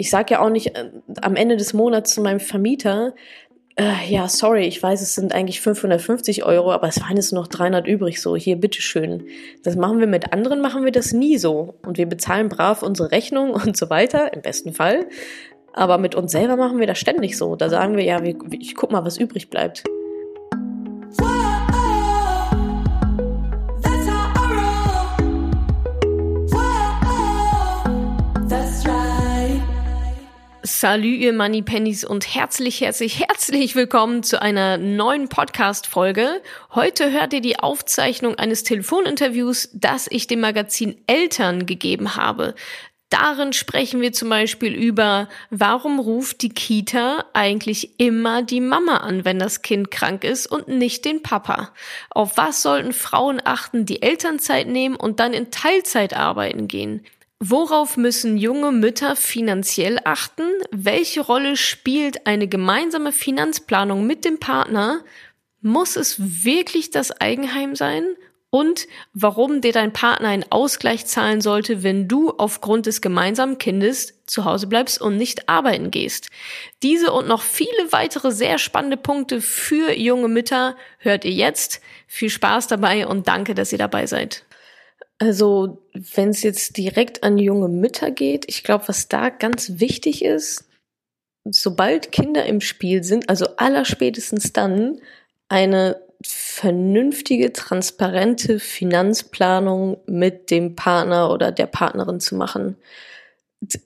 ich sage ja auch nicht äh, am Ende des Monats zu meinem Vermieter, äh, ja, sorry, ich weiß, es sind eigentlich 550 Euro, aber es waren jetzt noch 300 übrig, so, hier, bitteschön. Das machen wir mit anderen, machen wir das nie so. Und wir bezahlen brav unsere Rechnung und so weiter, im besten Fall. Aber mit uns selber machen wir das ständig so. Da sagen wir, ja, ich guck mal, was übrig bleibt. Salü, ihr Money Pennies und herzlich, herzlich, herzlich willkommen zu einer neuen Podcast-Folge. Heute hört ihr die Aufzeichnung eines Telefoninterviews, das ich dem Magazin Eltern gegeben habe. Darin sprechen wir zum Beispiel über, warum ruft die Kita eigentlich immer die Mama an, wenn das Kind krank ist und nicht den Papa? Auf was sollten Frauen achten, die Elternzeit nehmen und dann in Teilzeit arbeiten gehen? Worauf müssen junge Mütter finanziell achten? Welche Rolle spielt eine gemeinsame Finanzplanung mit dem Partner? Muss es wirklich das Eigenheim sein? Und warum dir dein Partner einen Ausgleich zahlen sollte, wenn du aufgrund des gemeinsamen Kindes zu Hause bleibst und nicht arbeiten gehst. Diese und noch viele weitere sehr spannende Punkte für junge Mütter hört ihr jetzt. Viel Spaß dabei und danke, dass ihr dabei seid. Also, wenn es jetzt direkt an junge Mütter geht, ich glaube, was da ganz wichtig ist, sobald Kinder im Spiel sind, also allerspätestens dann, eine vernünftige, transparente Finanzplanung mit dem Partner oder der Partnerin zu machen.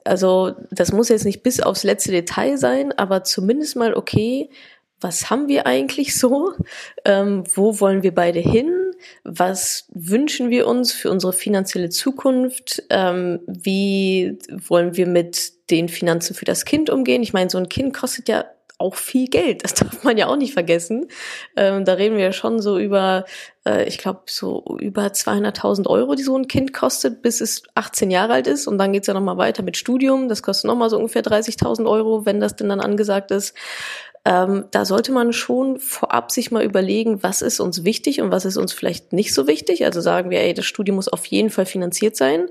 Also, das muss jetzt nicht bis aufs letzte Detail sein, aber zumindest mal, okay, was haben wir eigentlich so? Ähm, wo wollen wir beide hin? Was wünschen wir uns für unsere finanzielle Zukunft, ähm, wie wollen wir mit den Finanzen für das Kind umgehen. Ich meine, so ein Kind kostet ja auch viel Geld, das darf man ja auch nicht vergessen. Ähm, da reden wir ja schon so über, äh, ich glaube, so über 200.000 Euro, die so ein Kind kostet, bis es 18 Jahre alt ist. Und dann geht's ja nochmal weiter mit Studium. Das kostet nochmal so ungefähr 30.000 Euro, wenn das denn dann angesagt ist. Ähm, da sollte man schon vorab sich mal überlegen, was ist uns wichtig und was ist uns vielleicht nicht so wichtig. Also sagen wir, ey, das Studium muss auf jeden Fall finanziert sein.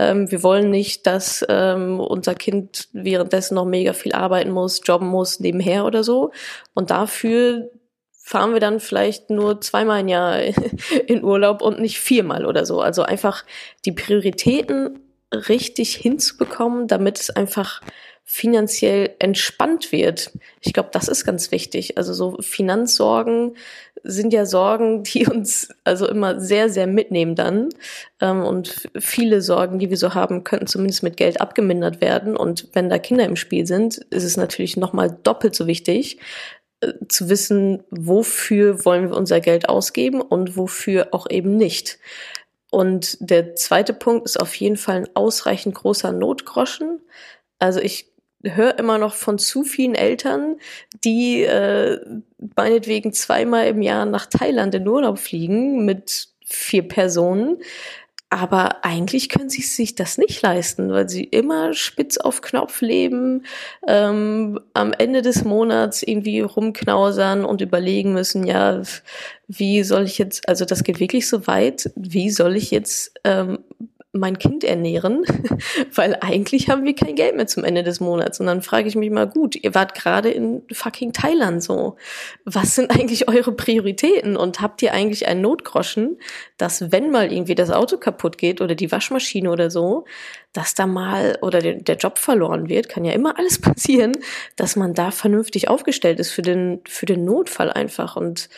Ähm, wir wollen nicht, dass ähm, unser Kind währenddessen noch mega viel arbeiten muss, jobben muss, nebenher oder so. Und dafür fahren wir dann vielleicht nur zweimal im Jahr in Urlaub und nicht viermal oder so. Also einfach die Prioritäten richtig hinzubekommen, damit es einfach finanziell entspannt wird. Ich glaube, das ist ganz wichtig. Also so Finanzsorgen sind ja Sorgen, die uns also immer sehr, sehr mitnehmen dann. Ähm, und viele Sorgen, die wir so haben, könnten zumindest mit Geld abgemindert werden. Und wenn da Kinder im Spiel sind, ist es natürlich nochmal doppelt so wichtig, äh, zu wissen, wofür wollen wir unser Geld ausgeben und wofür auch eben nicht. Und der zweite Punkt ist auf jeden Fall ein ausreichend großer Notgroschen. Also ich höre immer noch von zu vielen Eltern, die äh, meinetwegen zweimal im Jahr nach Thailand in Urlaub fliegen mit vier Personen. Aber eigentlich können sie sich das nicht leisten, weil sie immer spitz auf Knopf leben, ähm, am Ende des Monats irgendwie rumknausern und überlegen müssen, ja, wie soll ich jetzt, also das geht wirklich so weit, wie soll ich jetzt ähm, mein Kind ernähren, weil eigentlich haben wir kein Geld mehr zum Ende des Monats. Und dann frage ich mich mal, gut, ihr wart gerade in fucking Thailand so. Was sind eigentlich eure Prioritäten? Und habt ihr eigentlich einen Notgroschen, dass wenn mal irgendwie das Auto kaputt geht oder die Waschmaschine oder so, dass da mal oder der, Job verloren wird, kann ja immer alles passieren, dass man da vernünftig aufgestellt ist für den, für den Notfall einfach. Und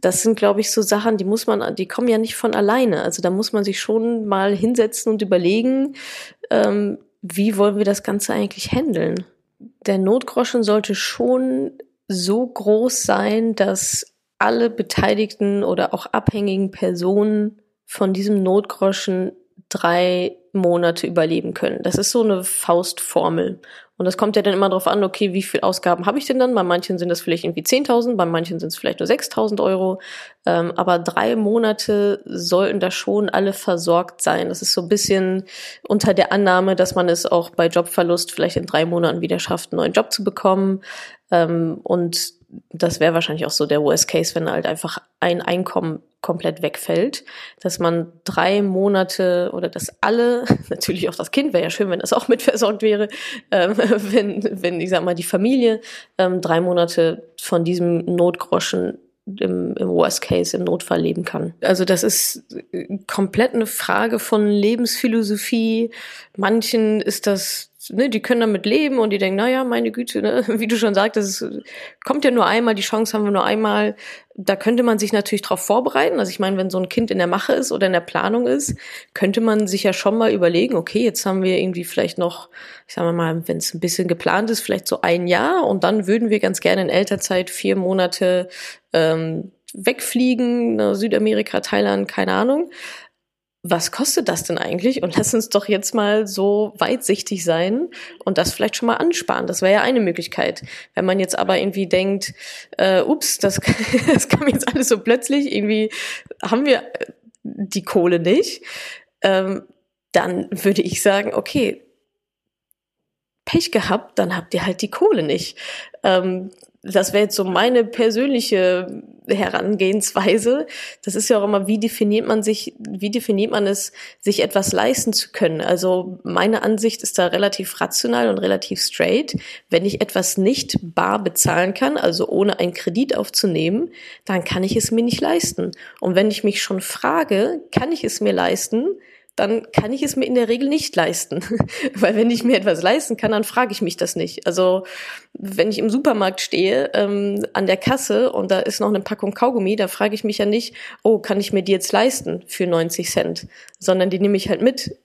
das sind, glaube ich, so Sachen, die muss man, die kommen ja nicht von alleine. Also da muss man sich schon mal hinsetzen und überlegen, ähm, wie wollen wir das Ganze eigentlich handeln? Der Notgroschen sollte schon so groß sein, dass alle beteiligten oder auch abhängigen Personen von diesem Notgroschen drei Monate überleben können. Das ist so eine Faustformel. Und das kommt ja dann immer darauf an, okay, wie viel Ausgaben habe ich denn dann? Bei manchen sind das vielleicht irgendwie 10.000, bei manchen sind es vielleicht nur 6.000 Euro. Ähm, aber drei Monate sollten da schon alle versorgt sein. Das ist so ein bisschen unter der Annahme, dass man es auch bei Jobverlust vielleicht in drei Monaten wieder schafft, einen neuen Job zu bekommen. Ähm, und das wäre wahrscheinlich auch so der Worst Case, wenn halt einfach ein Einkommen komplett wegfällt, dass man drei Monate oder dass alle, natürlich auch das Kind, wäre ja schön, wenn das auch mitversorgt wäre, ähm, wenn, wenn, ich sag mal, die Familie ähm, drei Monate von diesem Notgroschen im, im Worst Case, im Notfall leben kann. Also das ist komplett eine Frage von Lebensphilosophie. Manchen ist das ne, die können damit leben und die denken, naja, meine Güte, ne, wie du schon sagtest, es kommt ja nur einmal, die Chance haben wir nur einmal. Da könnte man sich natürlich darauf vorbereiten. Also ich meine, wenn so ein Kind in der Mache ist oder in der Planung ist, könnte man sich ja schon mal überlegen, okay, jetzt haben wir irgendwie vielleicht noch, ich sage mal, wenn es ein bisschen geplant ist, vielleicht so ein Jahr und dann würden wir ganz gerne in Elternzeit vier Monate ähm, wegfliegen, ne, Südamerika, Thailand, keine Ahnung was kostet das denn eigentlich? Und lass uns doch jetzt mal so weitsichtig sein und das vielleicht schon mal ansparen. Das wäre ja eine Möglichkeit. Wenn man jetzt aber irgendwie denkt, äh, ups, das, das kam jetzt alles so plötzlich, irgendwie haben wir die Kohle nicht, ähm, dann würde ich sagen, okay, Pech gehabt, dann habt ihr halt die Kohle nicht. Ähm, das wäre jetzt so meine persönliche Herangehensweise. Das ist ja auch immer, wie definiert man sich, wie definiert man es, sich etwas leisten zu können? Also meine Ansicht ist da relativ rational und relativ straight. Wenn ich etwas nicht bar bezahlen kann, also ohne einen Kredit aufzunehmen, dann kann ich es mir nicht leisten. Und wenn ich mich schon frage, kann ich es mir leisten, dann kann ich es mir in der Regel nicht leisten. Weil wenn ich mir etwas leisten kann, dann frage ich mich das nicht. Also wenn ich im Supermarkt stehe, ähm, an der Kasse und da ist noch eine Packung Kaugummi, da frage ich mich ja nicht, oh, kann ich mir die jetzt leisten für 90 Cent? Sondern die nehme ich halt mit,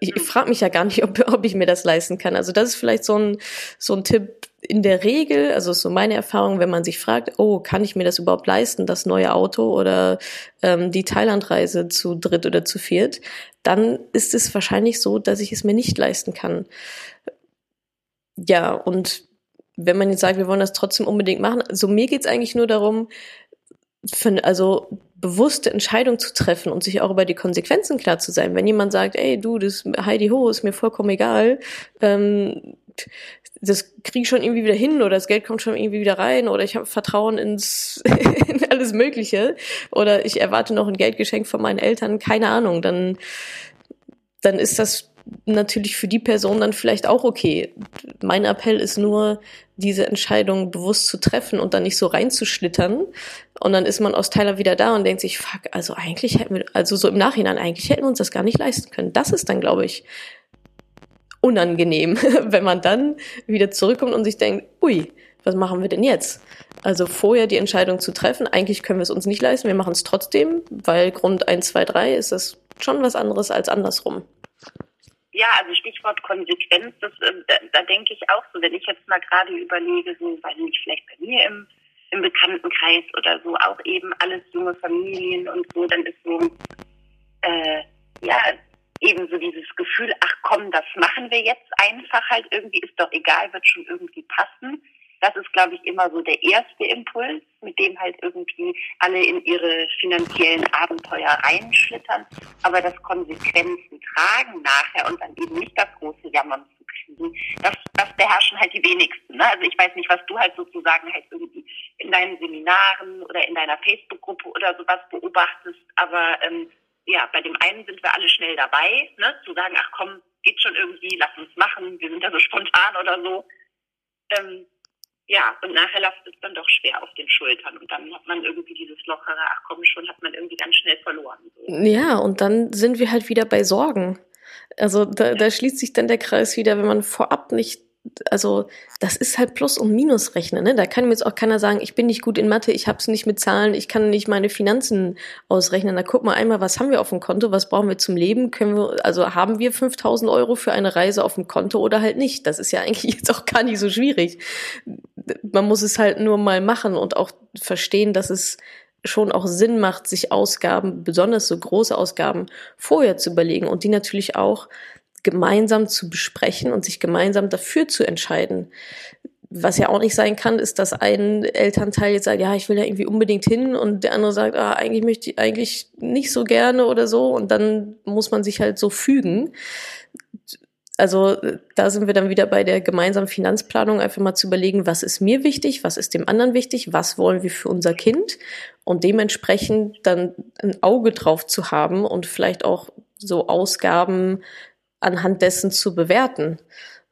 ich, frage mich ja gar nicht, ob, ob ich mir das leisten kann. Also das ist vielleicht so ein, so ein Tipp in der Regel, also so meine Erfahrung, wenn man sich fragt, oh, kann ich mir das überhaupt leisten, das neue Auto oder ähm, die Thailandreise zu dritt oder zu viert, dann ist es wahrscheinlich so, dass ich es mir nicht leisten kann. Ja, und wenn man jetzt sagt, wir wollen das trotzdem unbedingt machen, also mir geht's eigentlich nur darum, für, also bewusste Entscheidung zu treffen und sich auch über die Konsequenzen klar zu sein. Wenn jemand sagt, ey, du, das Heidi Ho ist mir vollkommen egal, ähm, das kriege ich schon irgendwie wieder hin oder das Geld kommt schon irgendwie wieder rein oder ich habe Vertrauen ins in alles Mögliche oder ich erwarte noch ein Geldgeschenk von meinen Eltern, keine Ahnung, dann dann ist das natürlich für die Person dann vielleicht auch okay. Mein Appell ist nur, diese Entscheidung bewusst zu treffen und dann nicht so reinzuschlittern. Und dann ist man aus Teiler wieder da und denkt sich, fuck, also eigentlich hätten wir, also so im Nachhinein, eigentlich hätten wir uns das gar nicht leisten können. Das ist dann, glaube ich, unangenehm, wenn man dann wieder zurückkommt und sich denkt, ui, was machen wir denn jetzt? Also vorher die Entscheidung zu treffen, eigentlich können wir es uns nicht leisten, wir machen es trotzdem, weil Grund 1, 2, 3 ist das schon was anderes als andersrum. Ja, also Stichwort Konsequenz, das, äh, da, da denke ich auch so, wenn ich jetzt mal gerade überlege, so, weiß nicht, vielleicht bei mir im, im Bekanntenkreis oder so, auch eben alles junge Familien und so, dann ist so, äh, ja, eben so dieses Gefühl, ach komm, das machen wir jetzt einfach halt irgendwie, ist doch egal, wird schon irgendwie passen. Das ist, glaube ich, immer so der erste Impuls, mit dem halt irgendwie alle in ihre finanziellen Abenteuer reinschlittern. Aber das Konsequenzen tragen nachher und dann eben nicht das große Jammern zu kriegen, das, das beherrschen halt die wenigsten. Ne? Also ich weiß nicht, was du halt sozusagen halt irgendwie in deinen Seminaren oder in deiner Facebook-Gruppe oder sowas beobachtest, aber ähm, ja, bei dem einen sind wir alle schnell dabei, ne, zu sagen, ach komm, geht schon irgendwie, lass uns machen, wir sind ja so spontan oder so. Ähm, ja, und nachher lastet es dann doch schwer auf den Schultern und dann hat man irgendwie dieses lockere, ach komm schon, hat man irgendwie ganz schnell verloren. Ja, und dann sind wir halt wieder bei Sorgen. Also da, da schließt sich dann der Kreis wieder, wenn man vorab nicht also das ist halt Plus- und Minusrechnen. Ne? Da kann mir jetzt auch keiner sagen, ich bin nicht gut in Mathe, ich habe es nicht mit Zahlen, ich kann nicht meine Finanzen ausrechnen. Da guck mal einmal, was haben wir auf dem Konto, was brauchen wir zum Leben? Können wir, also haben wir 5000 Euro für eine Reise auf dem Konto oder halt nicht? Das ist ja eigentlich jetzt auch gar nicht so schwierig. Man muss es halt nur mal machen und auch verstehen, dass es schon auch Sinn macht, sich Ausgaben, besonders so große Ausgaben, vorher zu überlegen und die natürlich auch gemeinsam zu besprechen und sich gemeinsam dafür zu entscheiden. Was ja auch nicht sein kann, ist, dass ein Elternteil jetzt sagt, ja, ich will da irgendwie unbedingt hin und der andere sagt, ah, eigentlich möchte ich eigentlich nicht so gerne oder so und dann muss man sich halt so fügen. Also da sind wir dann wieder bei der gemeinsamen Finanzplanung, einfach mal zu überlegen, was ist mir wichtig, was ist dem anderen wichtig, was wollen wir für unser Kind und dementsprechend dann ein Auge drauf zu haben und vielleicht auch so Ausgaben anhand dessen zu bewerten.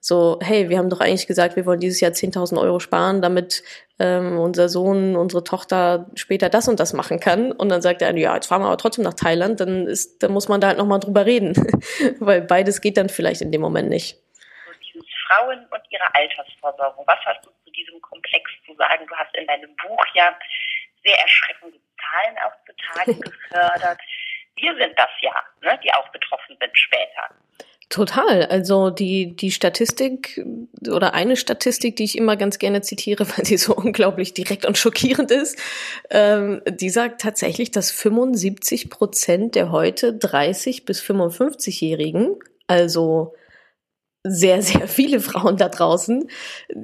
So, hey, wir haben doch eigentlich gesagt, wir wollen dieses Jahr 10.000 Euro sparen, damit ähm, unser Sohn, unsere Tochter später das und das machen kann. Und dann sagt er, ja, jetzt fahren wir aber trotzdem nach Thailand, dann ist, dann muss man da halt nochmal drüber reden. Weil beides geht dann vielleicht in dem Moment nicht. Frauen und ihre Altersversorgung. Was hast du zu diesem Komplex zu sagen? Du hast in deinem Buch ja sehr erschreckende Zahlen auch zutage gefördert. Wir sind das ja, ne, die auch betroffen sind später. Total. Also die, die Statistik oder eine Statistik, die ich immer ganz gerne zitiere, weil sie so unglaublich direkt und schockierend ist, ähm, die sagt tatsächlich, dass 75 Prozent der heute 30 bis 55-Jährigen, also sehr, sehr viele Frauen da draußen,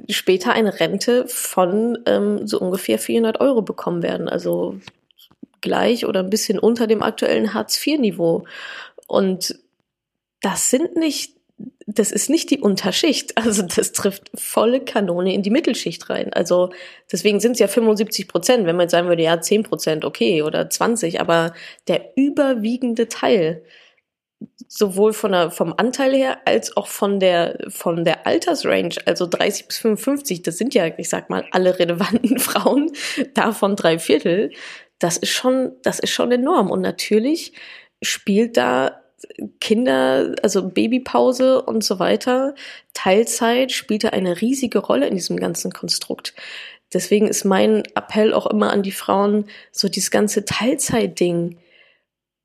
später eine Rente von ähm, so ungefähr 400 Euro bekommen werden. Also gleich oder ein bisschen unter dem aktuellen Hartz-IV-Niveau. Und das sind nicht, das ist nicht die Unterschicht. Also das trifft volle Kanone in die Mittelschicht rein. Also deswegen sind es ja 75 Prozent. Wenn man jetzt sagen würde, ja, 10 Prozent, okay, oder 20, aber der überwiegende Teil, sowohl von der, vom Anteil her als auch von der, von der Altersrange, also 30 bis 55, das sind ja, ich sag mal, alle relevanten Frauen, davon drei Viertel. Das ist schon, das ist schon enorm. Und natürlich spielt da Kinder, also Babypause und so weiter, Teilzeit spielte eine riesige Rolle in diesem ganzen Konstrukt. Deswegen ist mein Appell auch immer an die Frauen, so dieses ganze Teilzeitding.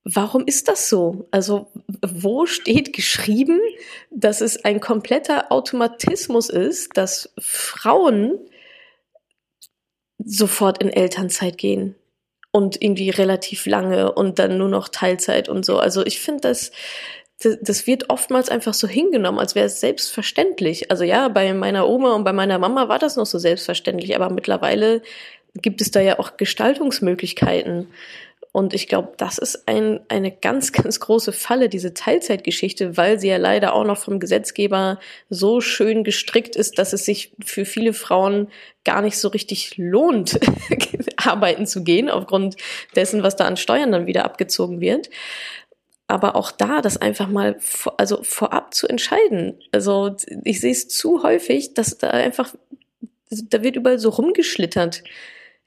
Warum ist das so? Also, wo steht geschrieben, dass es ein kompletter Automatismus ist, dass Frauen sofort in Elternzeit gehen? Und irgendwie relativ lange und dann nur noch Teilzeit und so. Also ich finde, das, das wird oftmals einfach so hingenommen, als wäre es selbstverständlich. Also ja, bei meiner Oma und bei meiner Mama war das noch so selbstverständlich, aber mittlerweile gibt es da ja auch Gestaltungsmöglichkeiten. Und ich glaube, das ist ein, eine ganz, ganz große Falle, diese Teilzeitgeschichte, weil sie ja leider auch noch vom Gesetzgeber so schön gestrickt ist, dass es sich für viele Frauen gar nicht so richtig lohnt, arbeiten zu gehen, aufgrund dessen, was da an Steuern dann wieder abgezogen wird. Aber auch da, das einfach mal vor, also vorab zu entscheiden. Also ich sehe es zu häufig, dass da einfach, da wird überall so rumgeschlittert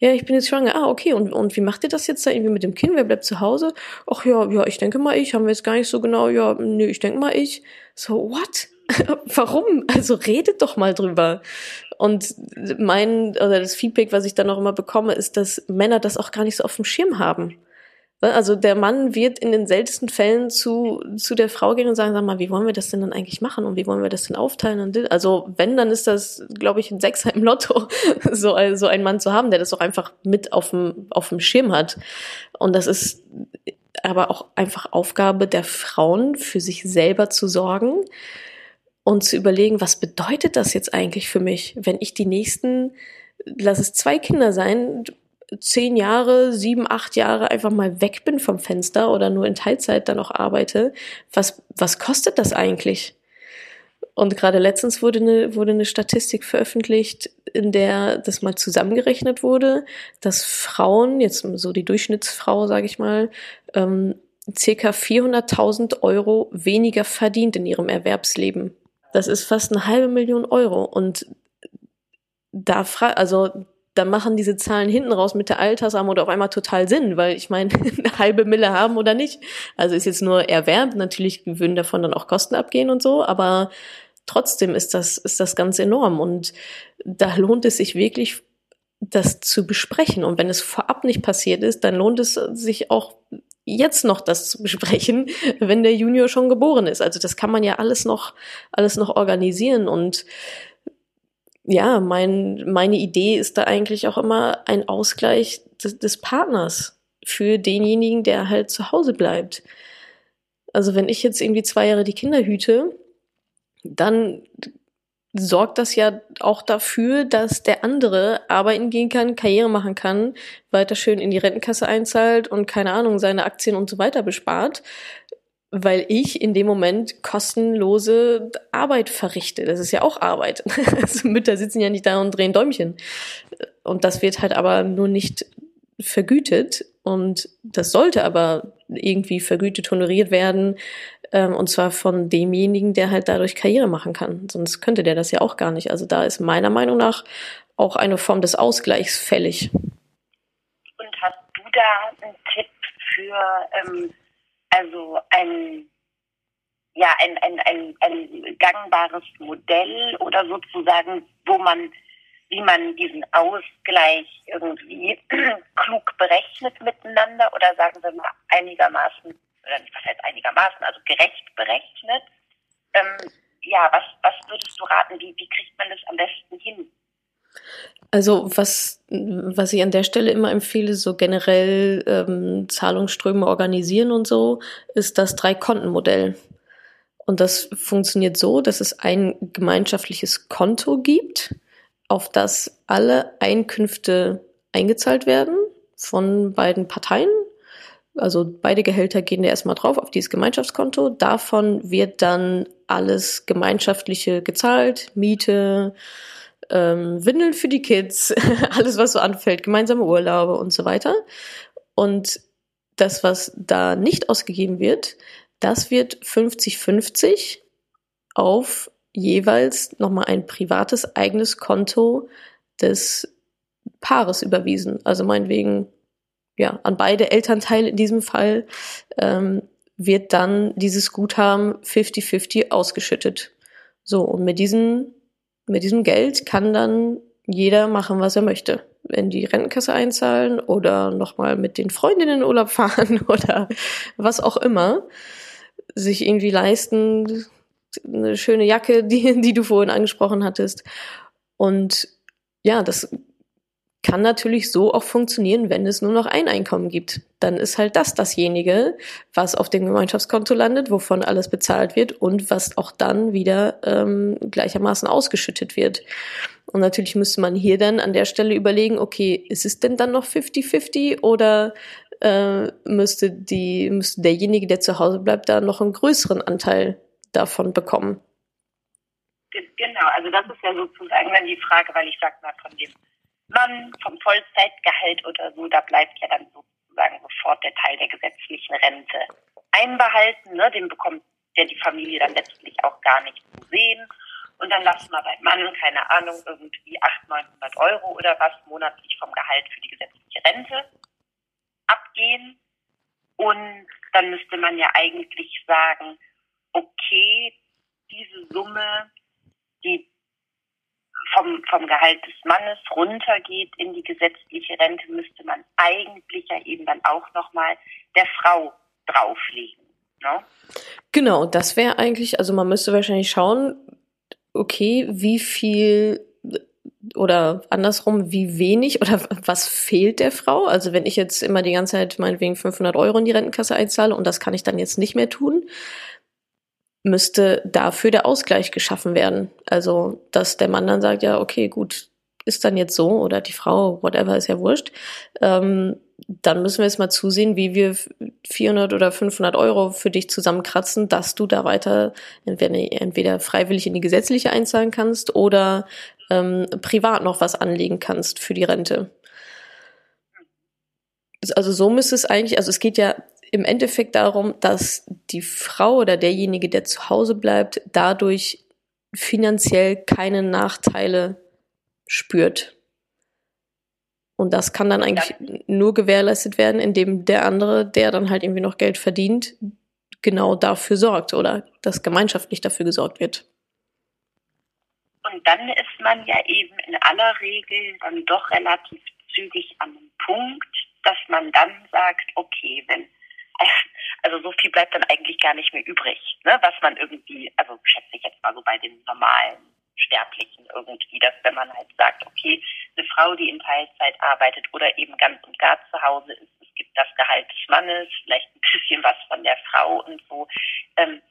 ja, ich bin jetzt schwanger. Ah, okay. Und, und wie macht ihr das jetzt da irgendwie mit dem Kind? Wer bleibt zu Hause? Ach ja, ja, ich denke mal ich. Haben wir jetzt gar nicht so genau. Ja, nö, ich denke mal ich. So, what? Warum? Also redet doch mal drüber. Und mein, oder das Feedback, was ich dann auch immer bekomme, ist, dass Männer das auch gar nicht so auf dem Schirm haben. Ne, also der Mann wird in den seltensten Fällen zu, zu der Frau gehen und sagen, sag mal, wie wollen wir das denn dann eigentlich machen und wie wollen wir das denn aufteilen? Also wenn, dann ist das, glaube ich, ein Sechser im Lotto, so also einen Mann zu haben, der das auch einfach mit auf dem, auf dem Schirm hat. Und das ist aber auch einfach Aufgabe der Frauen, für sich selber zu sorgen und zu überlegen, was bedeutet das jetzt eigentlich für mich, wenn ich die nächsten, lass es zwei Kinder sein, zehn Jahre, sieben, acht Jahre einfach mal weg bin vom Fenster oder nur in Teilzeit dann auch arbeite, was, was kostet das eigentlich? Und gerade letztens wurde eine, wurde eine Statistik veröffentlicht, in der das mal zusammengerechnet wurde, dass Frauen, jetzt so die Durchschnittsfrau, sage ich mal, ähm, circa 400.000 Euro weniger verdient in ihrem Erwerbsleben. Das ist fast eine halbe Million Euro. Und da fra also dann machen diese Zahlen hinten raus mit der Altersarmut auf einmal total Sinn, weil ich meine, eine halbe Mille haben oder nicht. Also ist jetzt nur erwärmt, natürlich würden davon dann auch Kosten abgehen und so, aber trotzdem ist das, ist das ganz enorm und da lohnt es sich wirklich, das zu besprechen. Und wenn es vorab nicht passiert ist, dann lohnt es sich auch jetzt noch das zu besprechen, wenn der Junior schon geboren ist. Also das kann man ja alles noch, alles noch organisieren und ja, mein, meine Idee ist da eigentlich auch immer ein Ausgleich des, des Partners für denjenigen, der halt zu Hause bleibt. Also wenn ich jetzt irgendwie zwei Jahre die Kinder hüte, dann sorgt das ja auch dafür, dass der andere arbeiten gehen kann, Karriere machen kann, weiter schön in die Rentenkasse einzahlt und keine Ahnung, seine Aktien und so weiter bespart weil ich in dem Moment kostenlose Arbeit verrichte. Das ist ja auch Arbeit. Also Mütter sitzen ja nicht da und drehen Däumchen. Und das wird halt aber nur nicht vergütet. Und das sollte aber irgendwie vergütet, honoriert werden. Ähm, und zwar von demjenigen, der halt dadurch Karriere machen kann. Sonst könnte der das ja auch gar nicht. Also da ist meiner Meinung nach auch eine Form des Ausgleichs fällig. Und hast du da einen Tipp für ähm, also ein ja ein, ein, ein, ein gangbares Modell oder sozusagen, wo man wie man diesen Ausgleich irgendwie klug berechnet miteinander oder sagen wir mal einigermaßen, oder nicht, was heißt einigermaßen, also gerecht berechnet. Ähm, ja, was, was würdest du raten, wie, wie kriegt man das am besten hin? Also was, was ich an der Stelle immer empfehle, so generell ähm, Zahlungsströme organisieren und so, ist das Drei-Konten-Modell. Und das funktioniert so, dass es ein gemeinschaftliches Konto gibt, auf das alle Einkünfte eingezahlt werden von beiden Parteien. Also beide Gehälter gehen da erstmal drauf auf dieses Gemeinschaftskonto. Davon wird dann alles Gemeinschaftliche gezahlt, Miete, ähm, Windeln für die Kids, alles, was so anfällt, gemeinsame Urlaube und so weiter. Und das, was da nicht ausgegeben wird, das wird 50-50 auf jeweils nochmal ein privates eigenes Konto des Paares überwiesen. Also meinetwegen, ja, an beide Elternteile in diesem Fall ähm, wird dann dieses Guthaben 50-50 ausgeschüttet. So, und mit diesen mit diesem Geld kann dann jeder machen, was er möchte. In die Rentenkasse einzahlen oder nochmal mit den Freundinnen in Urlaub fahren oder was auch immer. Sich irgendwie leisten, eine schöne Jacke, die, die du vorhin angesprochen hattest. Und ja, das kann natürlich so auch funktionieren, wenn es nur noch ein Einkommen gibt. Dann ist halt das dasjenige, was auf dem Gemeinschaftskonto landet, wovon alles bezahlt wird und was auch dann wieder ähm, gleichermaßen ausgeschüttet wird. Und natürlich müsste man hier dann an der Stelle überlegen, okay, ist es denn dann noch 50-50 oder äh, müsste, die, müsste derjenige, der zu Hause bleibt, da noch einen größeren Anteil davon bekommen? Genau, also das ist ja sozusagen dann die Frage, weil ich sag mal von dem Mann vom Vollzeitgehalt oder so, da bleibt ja dann sozusagen sofort der Teil der gesetzlichen Rente einbehalten. Ne? Den bekommt ja die Familie dann letztlich auch gar nicht zu sehen. Und dann lassen wir beim Mann, keine Ahnung, irgendwie 800, 900 Euro oder was monatlich vom Gehalt für die gesetzliche Rente abgehen. Und dann müsste man ja eigentlich sagen, okay, diese Summe, die vom, vom Gehalt des Mannes runtergeht in die gesetzliche Rente, müsste man eigentlich ja eben dann auch nochmal der Frau drauflegen. Ne? Genau, das wäre eigentlich, also man müsste wahrscheinlich schauen, okay, wie viel oder andersrum, wie wenig oder was fehlt der Frau? Also wenn ich jetzt immer die ganze Zeit meinetwegen 500 Euro in die Rentenkasse einzahle und das kann ich dann jetzt nicht mehr tun, müsste dafür der Ausgleich geschaffen werden. Also, dass der Mann dann sagt, ja, okay, gut, ist dann jetzt so oder die Frau, whatever, ist ja wurscht. Ähm, dann müssen wir jetzt mal zusehen, wie wir 400 oder 500 Euro für dich zusammenkratzen, dass du da weiter entweder, entweder freiwillig in die gesetzliche einzahlen kannst oder ähm, privat noch was anlegen kannst für die Rente. Also so müsste es eigentlich, also es geht ja im Endeffekt darum, dass die Frau oder derjenige, der zu Hause bleibt, dadurch finanziell keine Nachteile spürt. Und das kann dann eigentlich ja. nur gewährleistet werden, indem der andere, der dann halt irgendwie noch Geld verdient, genau dafür sorgt oder dass gemeinschaftlich dafür gesorgt wird. Und dann ist man ja eben in aller Regel dann doch relativ zügig an einem Punkt, dass man dann sagt, okay, wenn also so viel bleibt dann eigentlich gar nicht mehr übrig, ne? was man irgendwie, also schätze ich jetzt mal so bei den normalen Sterblichen irgendwie, dass wenn man halt sagt, okay, eine Frau, die in Teilzeit arbeitet oder eben ganz und gar zu Hause ist, es gibt das Gehalt des Mannes, vielleicht ein bisschen was von der Frau und so, ähm,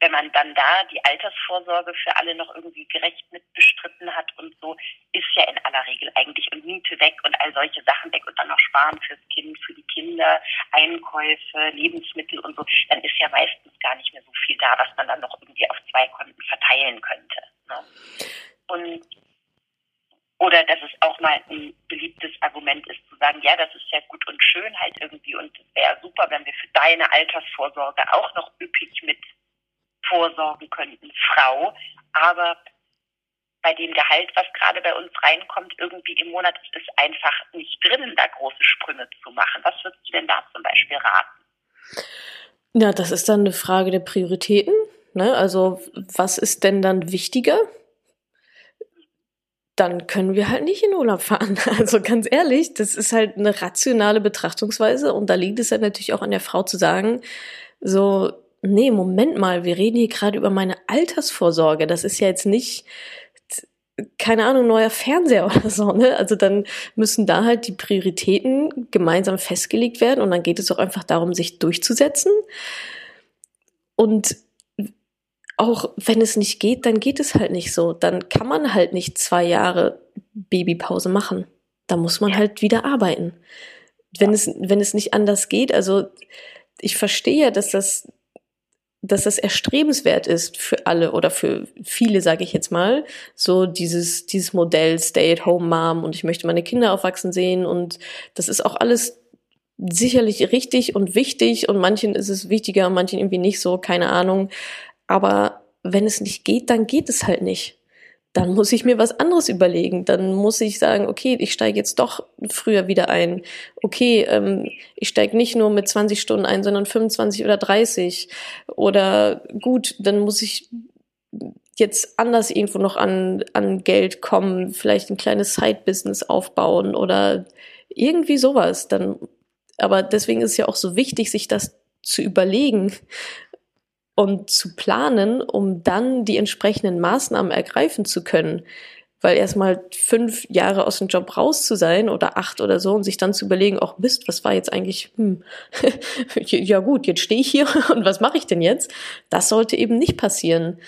wenn man dann da die Altersvorsorge für alle noch irgendwie gerecht mitbestritten hat und so, ist ja in aller Regel eigentlich und Miete weg und all solche Sachen weg und dann noch sparen fürs Kind, für die Kinder, Einkäufe, Lebensmittel und so, dann ist ja meistens gar nicht mehr so viel da, was man dann noch irgendwie auf zwei Konten verteilen könnte. Ne? Und oder dass es auch mal ein beliebtes Argument ist, zu sagen, ja, das ist ja gut und schön halt irgendwie und es wäre super, wenn wir für deine Altersvorsorge auch noch üppig mit vorsorgen könnten, Frau. Aber bei dem Gehalt, was gerade bei uns reinkommt, irgendwie im Monat ist es einfach nicht drin, da große Sprünge zu machen. Was würdest du denn da zum Beispiel raten? Ja, das ist dann eine Frage der Prioritäten. Ne? Also was ist denn dann wichtiger? Dann können wir halt nicht in Urlaub fahren. Also ganz ehrlich, das ist halt eine rationale Betrachtungsweise und da liegt es halt natürlich auch an der Frau zu sagen, so nee, Moment mal, wir reden hier gerade über meine Altersvorsorge. Das ist ja jetzt nicht, keine Ahnung, neuer Fernseher oder so, ne? Also dann müssen da halt die Prioritäten gemeinsam festgelegt werden und dann geht es auch einfach darum, sich durchzusetzen. Und auch wenn es nicht geht, dann geht es halt nicht so. Dann kann man halt nicht zwei Jahre Babypause machen. Da muss man halt wieder arbeiten. Wenn es, wenn es nicht anders geht, also ich verstehe, dass das dass das erstrebenswert ist für alle oder für viele, sage ich jetzt mal, so dieses dieses Modell Stay-at-home-Mom und ich möchte meine Kinder aufwachsen sehen und das ist auch alles sicherlich richtig und wichtig und manchen ist es wichtiger, manchen irgendwie nicht so, keine Ahnung. Aber wenn es nicht geht, dann geht es halt nicht dann muss ich mir was anderes überlegen. Dann muss ich sagen, okay, ich steige jetzt doch früher wieder ein. Okay, ähm, ich steige nicht nur mit 20 Stunden ein, sondern 25 oder 30. Oder gut, dann muss ich jetzt anders irgendwo noch an, an Geld kommen, vielleicht ein kleines Side-Business aufbauen oder irgendwie sowas. Dann, aber deswegen ist es ja auch so wichtig, sich das zu überlegen, und zu planen, um dann die entsprechenden Maßnahmen ergreifen zu können. Weil erstmal fünf Jahre aus dem Job raus zu sein oder acht oder so und sich dann zu überlegen, auch Mist, was war jetzt eigentlich, hm, ja gut, jetzt stehe ich hier und was mache ich denn jetzt? Das sollte eben nicht passieren.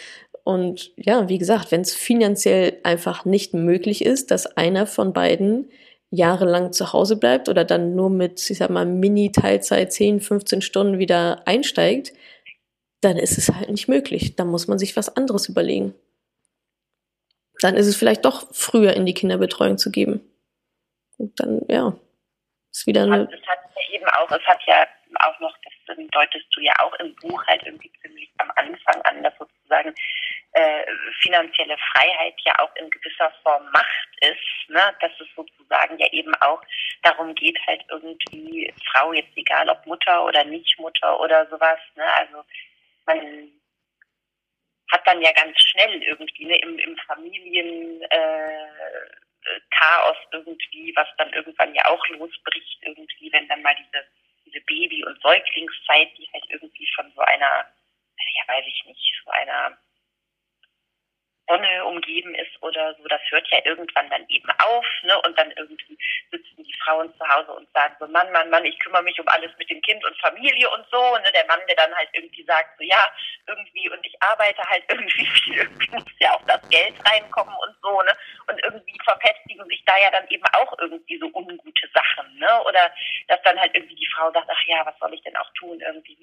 Und ja, wie gesagt, wenn es finanziell einfach nicht möglich ist, dass einer von beiden jahrelang zu Hause bleibt oder dann nur mit, ich sag mal, Mini-Teilzeit 10, 15 Stunden wieder einsteigt, dann ist es halt nicht möglich. Dann muss man sich was anderes überlegen. Dann ist es vielleicht doch früher in die Kinderbetreuung zu geben. Und dann, ja, ist wieder eine. Es hat ja eben auch, es hat ja auch noch, das deutest du ja auch im Buch halt irgendwie ziemlich am Anfang an, dass sozusagen äh, finanzielle Freiheit ja auch in gewisser Form Macht ist, ne? dass es sozusagen ja eben auch darum geht, halt irgendwie Frau, jetzt egal ob Mutter oder nicht Mutter oder sowas, ne? also man hat dann ja ganz schnell irgendwie ne, im, im Familienchaos äh, irgendwie, was dann irgendwann ja auch losbricht, irgendwie, wenn dann mal diese, diese Baby- und Säuglingszeit, die halt irgendwie von so einer, ja weiß ich nicht, so einer Sonne umgeben ist oder so, das hört ja irgendwann dann eben auf, ne? Und dann irgendwie sitzen die Frauen zu Hause und sagen so, Mann, Mann, Mann, ich kümmere mich um alles mit dem Kind und Familie und so, ne? Der Mann, der dann halt irgendwie sagt so, ja, irgendwie und ich arbeite halt irgendwie viel, irgendwie muss ja auch das Geld reinkommen und so, ne? Und irgendwie verfestigen sich da ja dann eben auch irgendwie so ungute Sachen, ne? Oder dass dann halt irgendwie die Frau sagt, ach ja, was soll ich denn auch tun? Irgendwie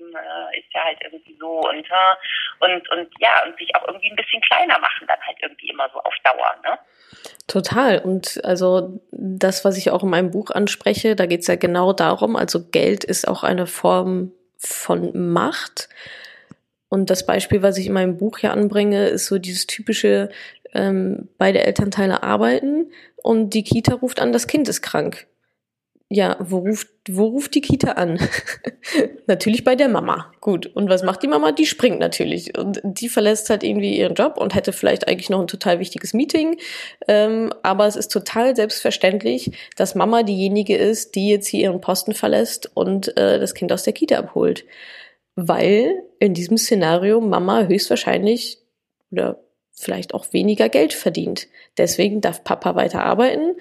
ist ja halt irgendwie so und äh, und und ja, und sich auch irgendwie ein bisschen kleiner machen dann halt irgendwie immer so auf Dauer, ne? Total. Und also das, was ich auch in meinem Buch anspreche, da geht es ja genau darum, also Geld ist auch eine Form von Macht. Und das Beispiel, was ich in meinem Buch hier anbringe, ist so dieses typische, ähm, beide Elternteile arbeiten und die Kita ruft an, das Kind ist krank. Ja, wo ruft, wo ruft die Kita an? natürlich bei der Mama. Gut. Und was macht die Mama? Die springt natürlich. Und die verlässt halt irgendwie ihren Job und hätte vielleicht eigentlich noch ein total wichtiges Meeting. Ähm, aber es ist total selbstverständlich, dass Mama diejenige ist, die jetzt hier ihren Posten verlässt und äh, das Kind aus der Kita abholt. Weil in diesem Szenario Mama höchstwahrscheinlich oder vielleicht auch weniger Geld verdient. Deswegen darf Papa weiter arbeiten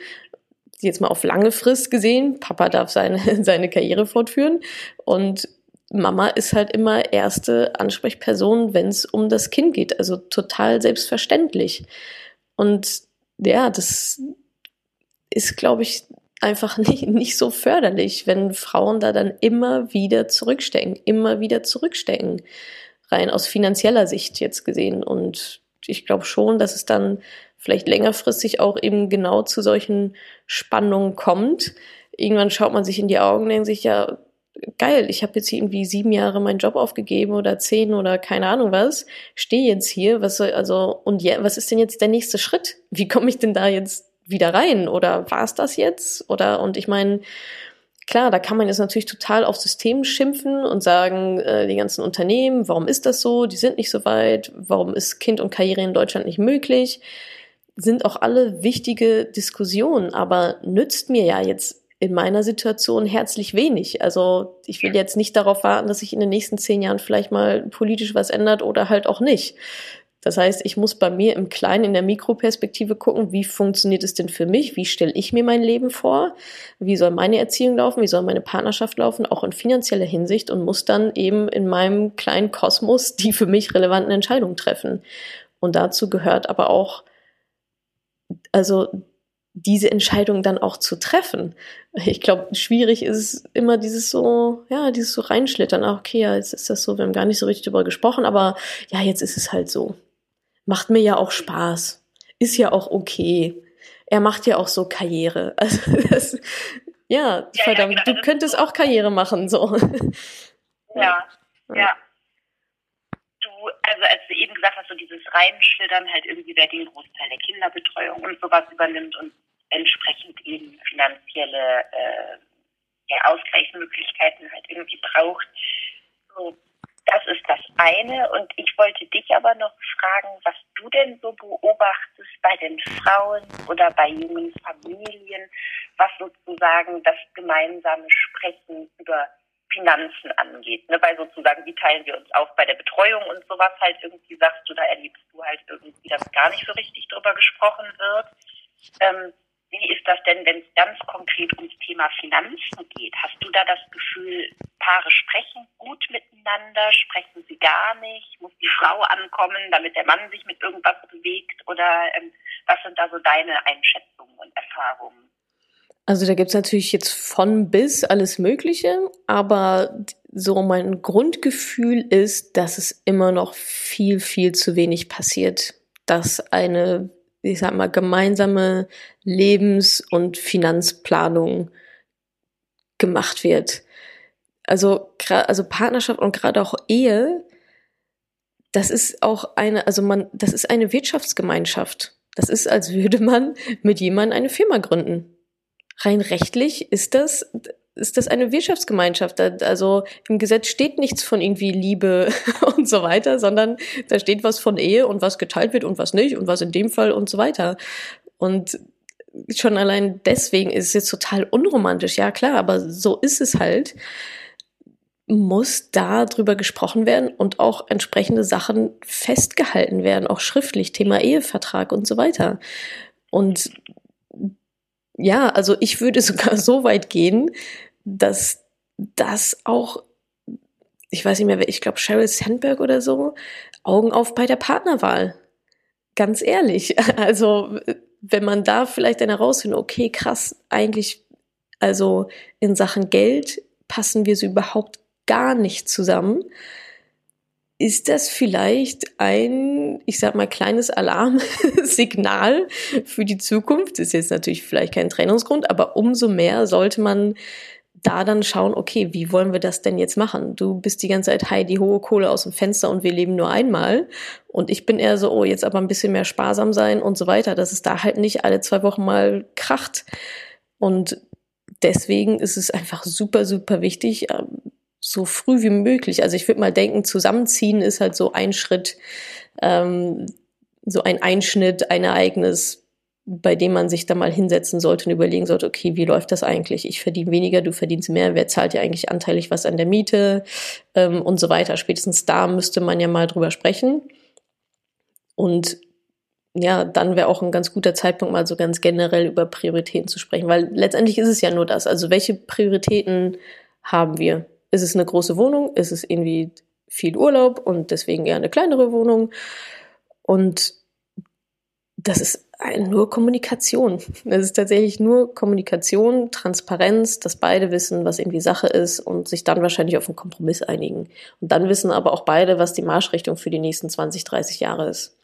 jetzt mal auf lange Frist gesehen, Papa darf seine, seine Karriere fortführen und Mama ist halt immer erste Ansprechperson, wenn es um das Kind geht. Also total selbstverständlich. Und ja, das ist, glaube ich, einfach nicht, nicht so förderlich, wenn Frauen da dann immer wieder zurückstecken, immer wieder zurückstecken. Rein aus finanzieller Sicht jetzt gesehen. Und ich glaube schon, dass es dann vielleicht längerfristig auch eben genau zu solchen Spannungen kommt. Irgendwann schaut man sich in die Augen und denkt sich, ja, geil, ich habe jetzt irgendwie sieben Jahre meinen Job aufgegeben oder zehn oder keine Ahnung was, stehe jetzt hier, was soll, also, und ja, was ist denn jetzt der nächste Schritt? Wie komme ich denn da jetzt wieder rein? Oder war es das jetzt? Oder, und ich meine, klar, da kann man jetzt natürlich total auf System schimpfen und sagen, äh, die ganzen Unternehmen, warum ist das so? Die sind nicht so weit. Warum ist Kind und Karriere in Deutschland nicht möglich? Sind auch alle wichtige Diskussionen, aber nützt mir ja jetzt in meiner Situation herzlich wenig. Also ich will jetzt nicht darauf warten, dass sich in den nächsten zehn Jahren vielleicht mal politisch was ändert oder halt auch nicht. Das heißt, ich muss bei mir im Kleinen, in der Mikroperspektive gucken, wie funktioniert es denn für mich? Wie stelle ich mir mein Leben vor? Wie soll meine Erziehung laufen? Wie soll meine Partnerschaft laufen? Auch in finanzieller Hinsicht und muss dann eben in meinem kleinen Kosmos die für mich relevanten Entscheidungen treffen. Und dazu gehört aber auch, also diese Entscheidung dann auch zu treffen. Ich glaube, schwierig ist immer dieses so, ja, dieses so reinschlittern. Ach, okay, ja, jetzt ist das so, wir haben gar nicht so richtig darüber gesprochen, aber ja, jetzt ist es halt so. Macht mir ja auch Spaß. Ist ja auch okay. Er macht ja auch so Karriere. Also das, ja, ja verdammt, ja, genau. du könntest auch Karriere machen, so. Ja, ja. Du, also als du eben gesagt hast, so dieses Reinschlittern halt irgendwie, wer den Großteil der Kinderbetreuung und sowas übernimmt und entsprechend eben finanzielle äh, ja, Ausgleichsmöglichkeiten halt irgendwie braucht. So, das ist das eine. Und ich wollte dich aber noch fragen, was du denn so beobachtest bei den Frauen oder bei jungen Familien, was sozusagen das gemeinsame Sprechen über Finanzen angeht. Ne? Bei sozusagen, wie teilen wir uns auf bei der Betreuung und sowas halt irgendwie sagst du, da erlebst du halt irgendwie, dass gar nicht so richtig drüber gesprochen wird. Ähm, wie ist das denn, wenn es ganz konkret ums Thema Finanzen geht? Hast du da das Gefühl, Paare sprechen gut miteinander, sprechen sie gar nicht? Muss die Frau ankommen, damit der Mann sich mit irgendwas bewegt? Oder ähm, was sind da so deine Einschätzungen und Erfahrungen? Also da gibt's natürlich jetzt von bis alles Mögliche, aber so mein Grundgefühl ist, dass es immer noch viel, viel zu wenig passiert, dass eine ich sag mal, gemeinsame Lebens- und Finanzplanung gemacht wird. Also, also Partnerschaft und gerade auch Ehe, das ist auch eine, also man, das ist eine Wirtschaftsgemeinschaft. Das ist, als würde man mit jemandem eine Firma gründen. Rein rechtlich ist das ist das eine Wirtschaftsgemeinschaft. Also im Gesetz steht nichts von irgendwie Liebe und so weiter, sondern da steht was von Ehe und was geteilt wird und was nicht und was in dem Fall und so weiter. Und schon allein deswegen ist es jetzt total unromantisch. Ja, klar, aber so ist es halt. Muss da drüber gesprochen werden und auch entsprechende Sachen festgehalten werden, auch schriftlich, Thema Ehevertrag und so weiter. Und ja, also ich würde sogar so weit gehen, dass das auch, ich weiß nicht mehr, ich glaube Sheryl Sandberg oder so, Augen auf bei der Partnerwahl. Ganz ehrlich. Also, wenn man da vielleicht dann herausfindet, okay, krass, eigentlich, also in Sachen Geld passen wir so überhaupt gar nicht zusammen. Ist das vielleicht ein, ich sag mal, kleines Alarmsignal für die Zukunft? Ist jetzt natürlich vielleicht kein Trennungsgrund, aber umso mehr sollte man da dann schauen, okay, wie wollen wir das denn jetzt machen? Du bist die ganze Zeit, hi, die hohe Kohle aus dem Fenster und wir leben nur einmal. Und ich bin eher so, oh, jetzt aber ein bisschen mehr sparsam sein und so weiter, dass es da halt nicht alle zwei Wochen mal kracht. Und deswegen ist es einfach super, super wichtig, ähm, so früh wie möglich. Also ich würde mal denken, zusammenziehen ist halt so ein Schritt, ähm, so ein Einschnitt, ein Ereignis, bei dem man sich da mal hinsetzen sollte und überlegen sollte, okay, wie läuft das eigentlich? Ich verdiene weniger, du verdienst mehr, wer zahlt ja eigentlich anteilig was an der Miete ähm, und so weiter. Spätestens da müsste man ja mal drüber sprechen. Und ja, dann wäre auch ein ganz guter Zeitpunkt, mal so ganz generell über Prioritäten zu sprechen, weil letztendlich ist es ja nur das. Also welche Prioritäten haben wir? Ist es eine große Wohnung? Ist es irgendwie viel Urlaub und deswegen eher eine kleinere Wohnung? Und das ist nur Kommunikation. Es ist tatsächlich nur Kommunikation, Transparenz, dass beide wissen, was irgendwie Sache ist und sich dann wahrscheinlich auf einen Kompromiss einigen. Und dann wissen aber auch beide, was die Marschrichtung für die nächsten 20, 30 Jahre ist.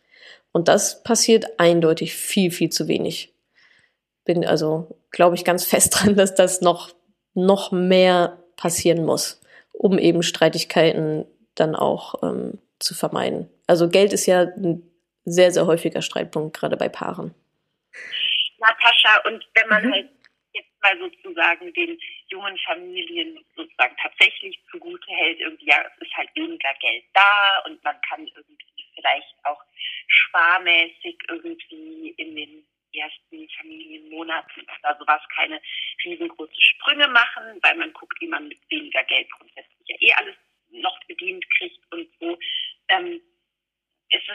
Und das passiert eindeutig viel, viel zu wenig. Bin also, glaube ich, ganz fest dran, dass das noch, noch mehr passieren muss, um eben Streitigkeiten dann auch ähm, zu vermeiden. Also Geld ist ja ein sehr, sehr häufiger Streitpunkt, gerade bei Paaren. Natascha, und wenn man mhm. halt jetzt mal sozusagen den jungen Familien sozusagen tatsächlich zugute hält, irgendwie, ja, es ist halt weniger Geld da und man kann irgendwie vielleicht auch sparmäßig irgendwie in den ersten Familienmonaten oder sowas keine riesengroßen Sprünge machen, weil man guckt, wie man mit weniger Geld grundsätzlich ja eh alles noch bedient kriegt und so. Ähm,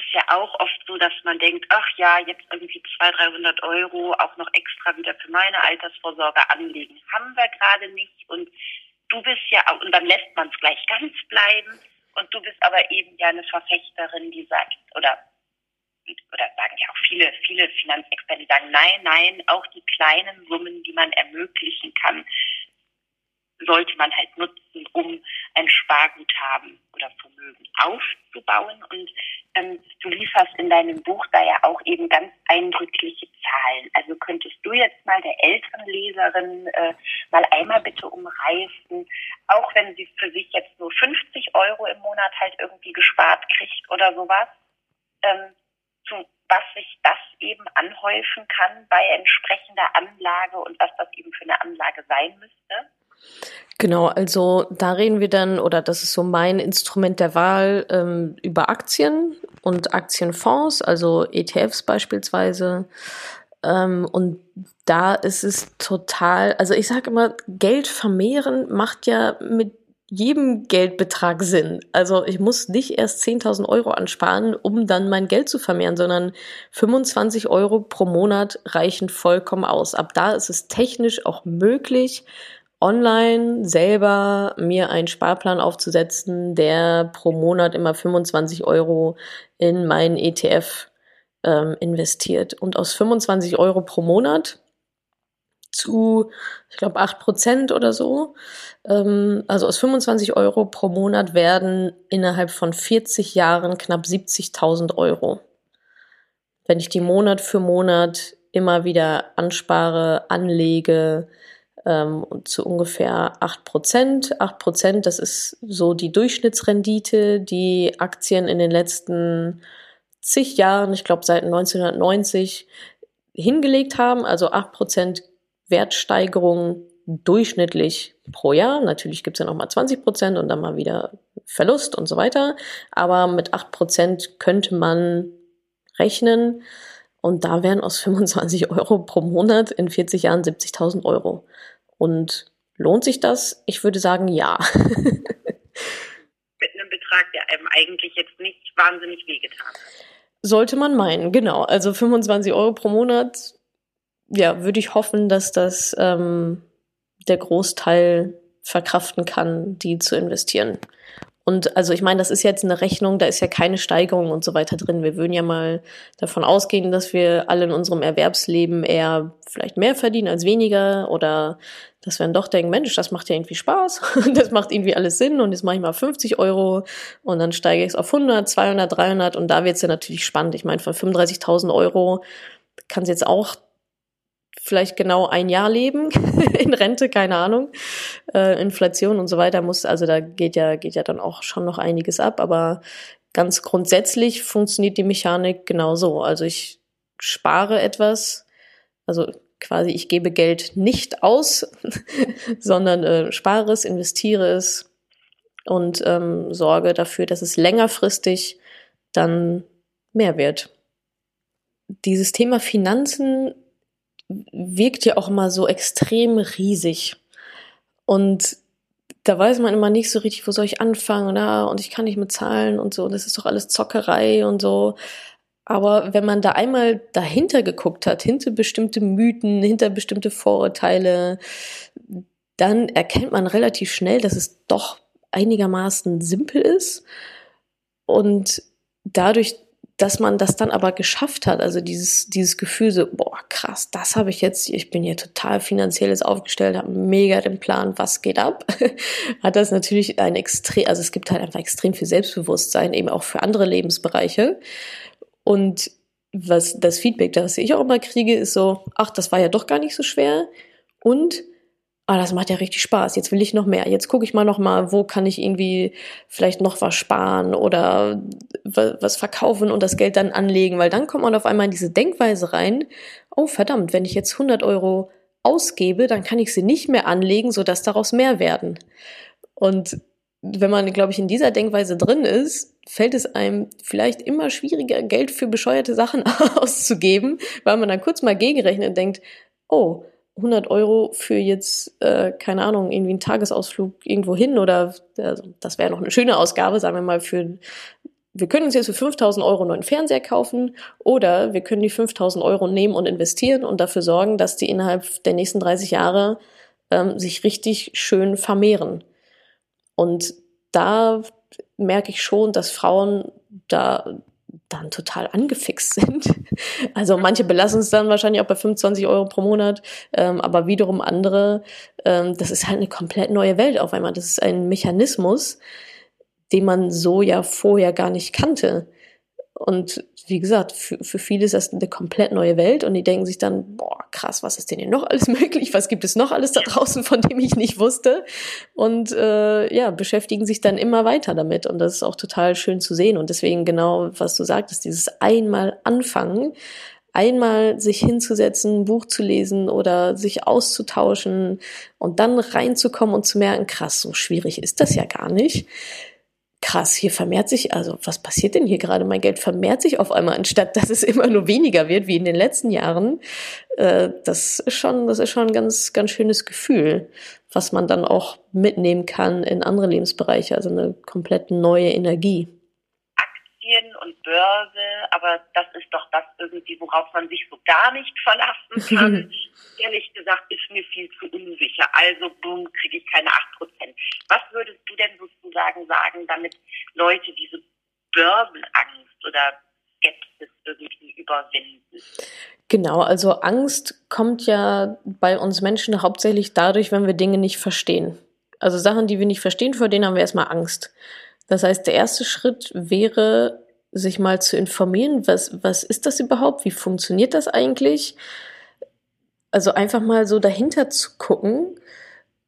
ist ja auch oft so, dass man denkt, ach ja, jetzt irgendwie 200, 300 Euro auch noch extra wieder für meine Altersvorsorge anlegen. Haben wir gerade nicht. Und du bist ja, und dann lässt man es gleich ganz bleiben. Und du bist aber eben ja eine Verfechterin, die sagt, oder, oder sagen ja auch viele, viele Finanzexperten, die sagen, nein, nein, auch die kleinen Summen, die man ermöglichen kann, sollte man halt nutzen, um ein Sparguthaben oder Vermögen aufzubauen. Und ähm, du lieferst in deinem Buch da ja auch eben ganz eindrückliche Zahlen. Also könntest du jetzt mal der älteren Leserin äh, mal einmal bitte umreißen, auch wenn sie für sich jetzt nur 50 Euro im Monat halt irgendwie gespart kriegt oder sowas, ähm, zu was sich das eben anhäufen kann bei entsprechender Anlage und was das eben für eine Anlage sein müsste? Genau, also da reden wir dann, oder das ist so mein Instrument der Wahl, ähm, über Aktien und Aktienfonds, also ETFs beispielsweise. Ähm, und da ist es total, also ich sage immer, Geld vermehren macht ja mit jedem Geldbetrag Sinn. Also ich muss nicht erst 10.000 Euro ansparen, um dann mein Geld zu vermehren, sondern 25 Euro pro Monat reichen vollkommen aus. Ab da ist es technisch auch möglich, online selber mir einen Sparplan aufzusetzen, der pro Monat immer 25 Euro in meinen ETF ähm, investiert. Und aus 25 Euro pro Monat zu, ich glaube, 8 Prozent oder so, ähm, also aus 25 Euro pro Monat werden innerhalb von 40 Jahren knapp 70.000 Euro. Wenn ich die Monat für Monat immer wieder anspare, anlege, ähm, zu ungefähr acht Prozent. Acht Prozent, das ist so die Durchschnittsrendite, die Aktien in den letzten zig Jahren, ich glaube seit 1990, hingelegt haben. Also acht Prozent Wertsteigerung durchschnittlich pro Jahr. Natürlich gibt es ja nochmal 20 Prozent und dann mal wieder Verlust und so weiter. Aber mit acht Prozent könnte man rechnen. Und da wären aus 25 Euro pro Monat in 40 Jahren 70.000 Euro. Und lohnt sich das? Ich würde sagen, ja. Mit einem Betrag, der einem eigentlich jetzt nicht wahnsinnig wehgetan hat. Sollte man meinen, genau. Also 25 Euro pro Monat, ja, würde ich hoffen, dass das ähm, der Großteil verkraften kann, die zu investieren. Und also ich meine, das ist jetzt eine Rechnung, da ist ja keine Steigerung und so weiter drin. Wir würden ja mal davon ausgehen, dass wir alle in unserem Erwerbsleben eher vielleicht mehr verdienen als weniger oder dass wir dann doch denken, Mensch, das macht ja irgendwie Spaß, das macht irgendwie alles Sinn und jetzt mache ich mal 50 Euro und dann steige ich es auf 100, 200, 300 und da wird es ja natürlich spannend. Ich meine, von 35.000 Euro kann es jetzt auch vielleicht genau ein Jahr leben in Rente, keine Ahnung. Äh, Inflation und so weiter muss, also da geht ja, geht ja dann auch schon noch einiges ab, aber ganz grundsätzlich funktioniert die Mechanik genauso. Also ich spare etwas, also quasi ich gebe Geld nicht aus, sondern äh, spare es, investiere es und ähm, sorge dafür, dass es längerfristig dann mehr wird. Dieses Thema Finanzen wirkt ja auch immer so extrem riesig. Und da weiß man immer nicht so richtig, wo soll ich anfangen, na, und ich kann nicht mit Zahlen und so, das ist doch alles Zockerei und so. Aber wenn man da einmal dahinter geguckt hat, hinter bestimmte Mythen, hinter bestimmte Vorurteile, dann erkennt man relativ schnell, dass es doch einigermaßen simpel ist und dadurch dass man das dann aber geschafft hat, also dieses, dieses Gefühl so, boah, krass, das habe ich jetzt, ich bin hier total finanzielles aufgestellt, habe mega den Plan, was geht ab, hat das natürlich ein extrem, also es gibt halt einfach extrem viel Selbstbewusstsein, eben auch für andere Lebensbereiche. Und was das Feedback, das ich auch immer kriege, ist so, ach, das war ja doch gar nicht so schwer. Und ah, das macht ja richtig Spaß, jetzt will ich noch mehr. Jetzt gucke ich mal noch mal, wo kann ich irgendwie vielleicht noch was sparen oder was verkaufen und das Geld dann anlegen, weil dann kommt man auf einmal in diese Denkweise rein, oh verdammt, wenn ich jetzt 100 Euro ausgebe, dann kann ich sie nicht mehr anlegen, sodass daraus mehr werden. Und wenn man, glaube ich, in dieser Denkweise drin ist, fällt es einem vielleicht immer schwieriger, Geld für bescheuerte Sachen auszugeben, weil man dann kurz mal gegenrechnet und denkt, oh, 100 Euro für jetzt, äh, keine Ahnung, irgendwie einen Tagesausflug irgendwo hin oder also das wäre noch eine schöne Ausgabe, sagen wir mal, für, wir können uns jetzt für 5000 Euro einen neuen Fernseher kaufen oder wir können die 5000 Euro nehmen und investieren und dafür sorgen, dass die innerhalb der nächsten 30 Jahre ähm, sich richtig schön vermehren. Und da merke ich schon, dass Frauen da dann total angefixt sind. Also manche belassen es dann wahrscheinlich auch bei 25 Euro pro Monat, ähm, aber wiederum andere, ähm, das ist halt eine komplett neue Welt auf einmal. Das ist ein Mechanismus, den man so ja vorher gar nicht kannte. Und wie gesagt, für, für viele ist das eine komplett neue Welt und die denken sich dann, boah, krass, was ist denn hier noch alles möglich? Was gibt es noch alles da draußen, von dem ich nicht wusste? Und äh, ja, beschäftigen sich dann immer weiter damit. Und das ist auch total schön zu sehen. Und deswegen genau, was du sagtest, dieses einmal anfangen, einmal sich hinzusetzen, ein Buch zu lesen oder sich auszutauschen und dann reinzukommen und zu merken, krass, so schwierig ist das ja gar nicht krass, hier vermehrt sich, also was passiert denn hier gerade? Mein Geld vermehrt sich auf einmal, anstatt dass es immer nur weniger wird, wie in den letzten Jahren. Äh, das ist schon, das ist schon ein ganz, ganz schönes Gefühl, was man dann auch mitnehmen kann in andere Lebensbereiche, also eine komplett neue Energie. Aktien und Börse, aber das ist doch das irgendwie, worauf man sich so gar nicht verlassen kann. Ehrlich gesagt ist mir viel zu unsicher. Also, boom, kriege ich keine 8%. Was würdest du denn sozusagen sagen, damit Leute diese Börsenangst oder Skepsis irgendwie überwinden? Genau, also Angst kommt ja bei uns Menschen hauptsächlich dadurch, wenn wir Dinge nicht verstehen. Also Sachen, die wir nicht verstehen, vor denen haben wir erstmal Angst. Das heißt, der erste Schritt wäre, sich mal zu informieren, was, was ist das überhaupt? Wie funktioniert das eigentlich? Also einfach mal so dahinter zu gucken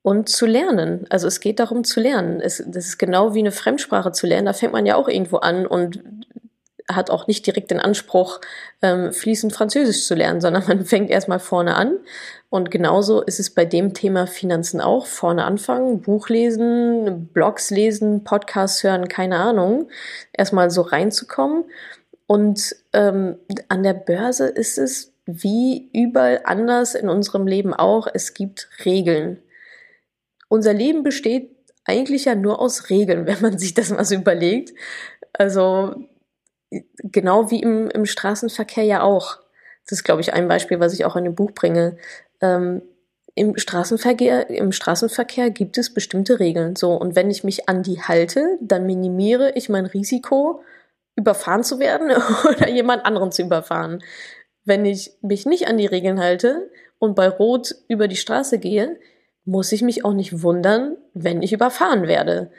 und zu lernen. Also es geht darum zu lernen. Es, das ist genau wie eine Fremdsprache zu lernen. Da fängt man ja auch irgendwo an und hat auch nicht direkt den Anspruch, ähm, fließend Französisch zu lernen, sondern man fängt erstmal vorne an. Und genauso ist es bei dem Thema Finanzen auch. Vorne anfangen, Buch lesen, Blogs lesen, Podcasts hören, keine Ahnung. Erstmal so reinzukommen. Und ähm, an der Börse ist es wie überall anders in unserem Leben auch. Es gibt Regeln. Unser Leben besteht eigentlich ja nur aus Regeln, wenn man sich das mal so überlegt. Also genau wie im, im Straßenverkehr ja auch. Das ist, glaube ich, ein Beispiel, was ich auch in dem Buch bringe. Ähm, Im Straßenverkehr, im Straßenverkehr gibt es bestimmte Regeln. So, und wenn ich mich an die halte, dann minimiere ich mein Risiko, überfahren zu werden oder jemand anderen zu überfahren. Wenn ich mich nicht an die Regeln halte und bei Rot über die Straße gehe, muss ich mich auch nicht wundern, wenn ich überfahren werde.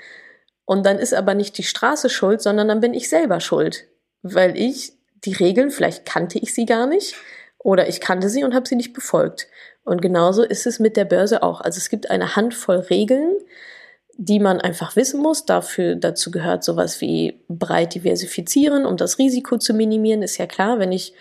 Und dann ist aber nicht die Straße schuld, sondern dann bin ich selber schuld weil ich die Regeln, vielleicht kannte ich sie gar nicht oder ich kannte sie und habe sie nicht befolgt. Und genauso ist es mit der Börse auch. Also es gibt eine Handvoll Regeln, die man einfach wissen muss. Dafür, dazu gehört sowas wie breit diversifizieren, um das Risiko zu minimieren. Ist ja klar, wenn ich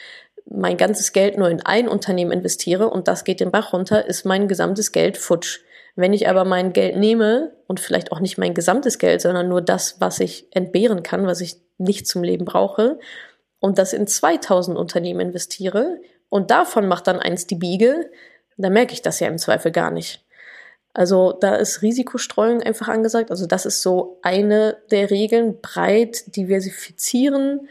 mein ganzes Geld nur in ein Unternehmen investiere und das geht den Bach runter, ist mein gesamtes Geld futsch. Wenn ich aber mein Geld nehme und vielleicht auch nicht mein gesamtes Geld, sondern nur das, was ich entbehren kann, was ich nicht zum Leben brauche und das in 2000 Unternehmen investiere und davon macht dann eins die Biege, dann merke ich das ja im Zweifel gar nicht. Also da ist Risikostreuung einfach angesagt. Also das ist so eine der Regeln. Breit diversifizieren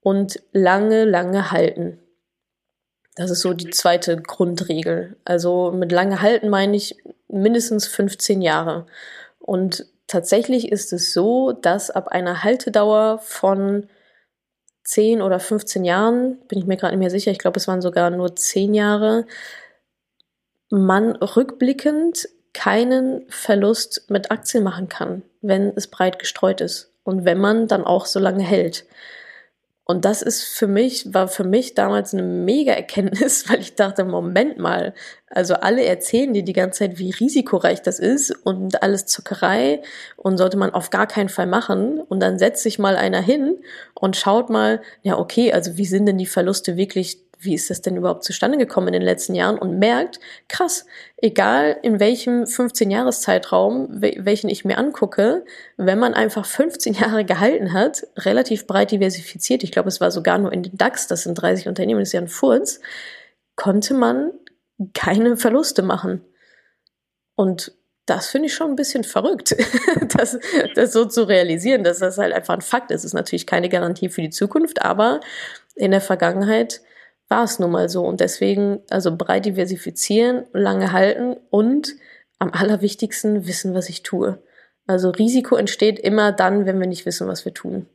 und lange, lange halten. Das ist so die zweite Grundregel. Also mit lange halten meine ich, mindestens 15 Jahre. Und tatsächlich ist es so, dass ab einer Haltedauer von 10 oder 15 Jahren, bin ich mir gerade nicht mehr sicher, ich glaube, es waren sogar nur 10 Jahre, man rückblickend keinen Verlust mit Aktien machen kann, wenn es breit gestreut ist und wenn man dann auch so lange hält. Und das ist für mich, war für mich damals eine mega Erkenntnis, weil ich dachte, Moment mal, also alle erzählen dir die ganze Zeit, wie risikoreich das ist und alles Zuckerei und sollte man auf gar keinen Fall machen. Und dann setzt sich mal einer hin und schaut mal, ja, okay, also wie sind denn die Verluste wirklich wie ist das denn überhaupt zustande gekommen in den letzten Jahren und merkt, krass, egal in welchem 15-Jahres-Zeitraum, welchen ich mir angucke, wenn man einfach 15 Jahre gehalten hat, relativ breit diversifiziert, ich glaube, es war sogar nur in den DAX, das sind 30 Unternehmen, das ist ja ein Furz, konnte man keine Verluste machen. Und das finde ich schon ein bisschen verrückt, das, das so zu realisieren, dass das halt einfach ein Fakt ist. Es ist natürlich keine Garantie für die Zukunft, aber in der Vergangenheit war es nun mal so. Und deswegen, also breit diversifizieren, lange halten und am allerwichtigsten wissen, was ich tue. Also Risiko entsteht immer dann, wenn wir nicht wissen, was wir tun.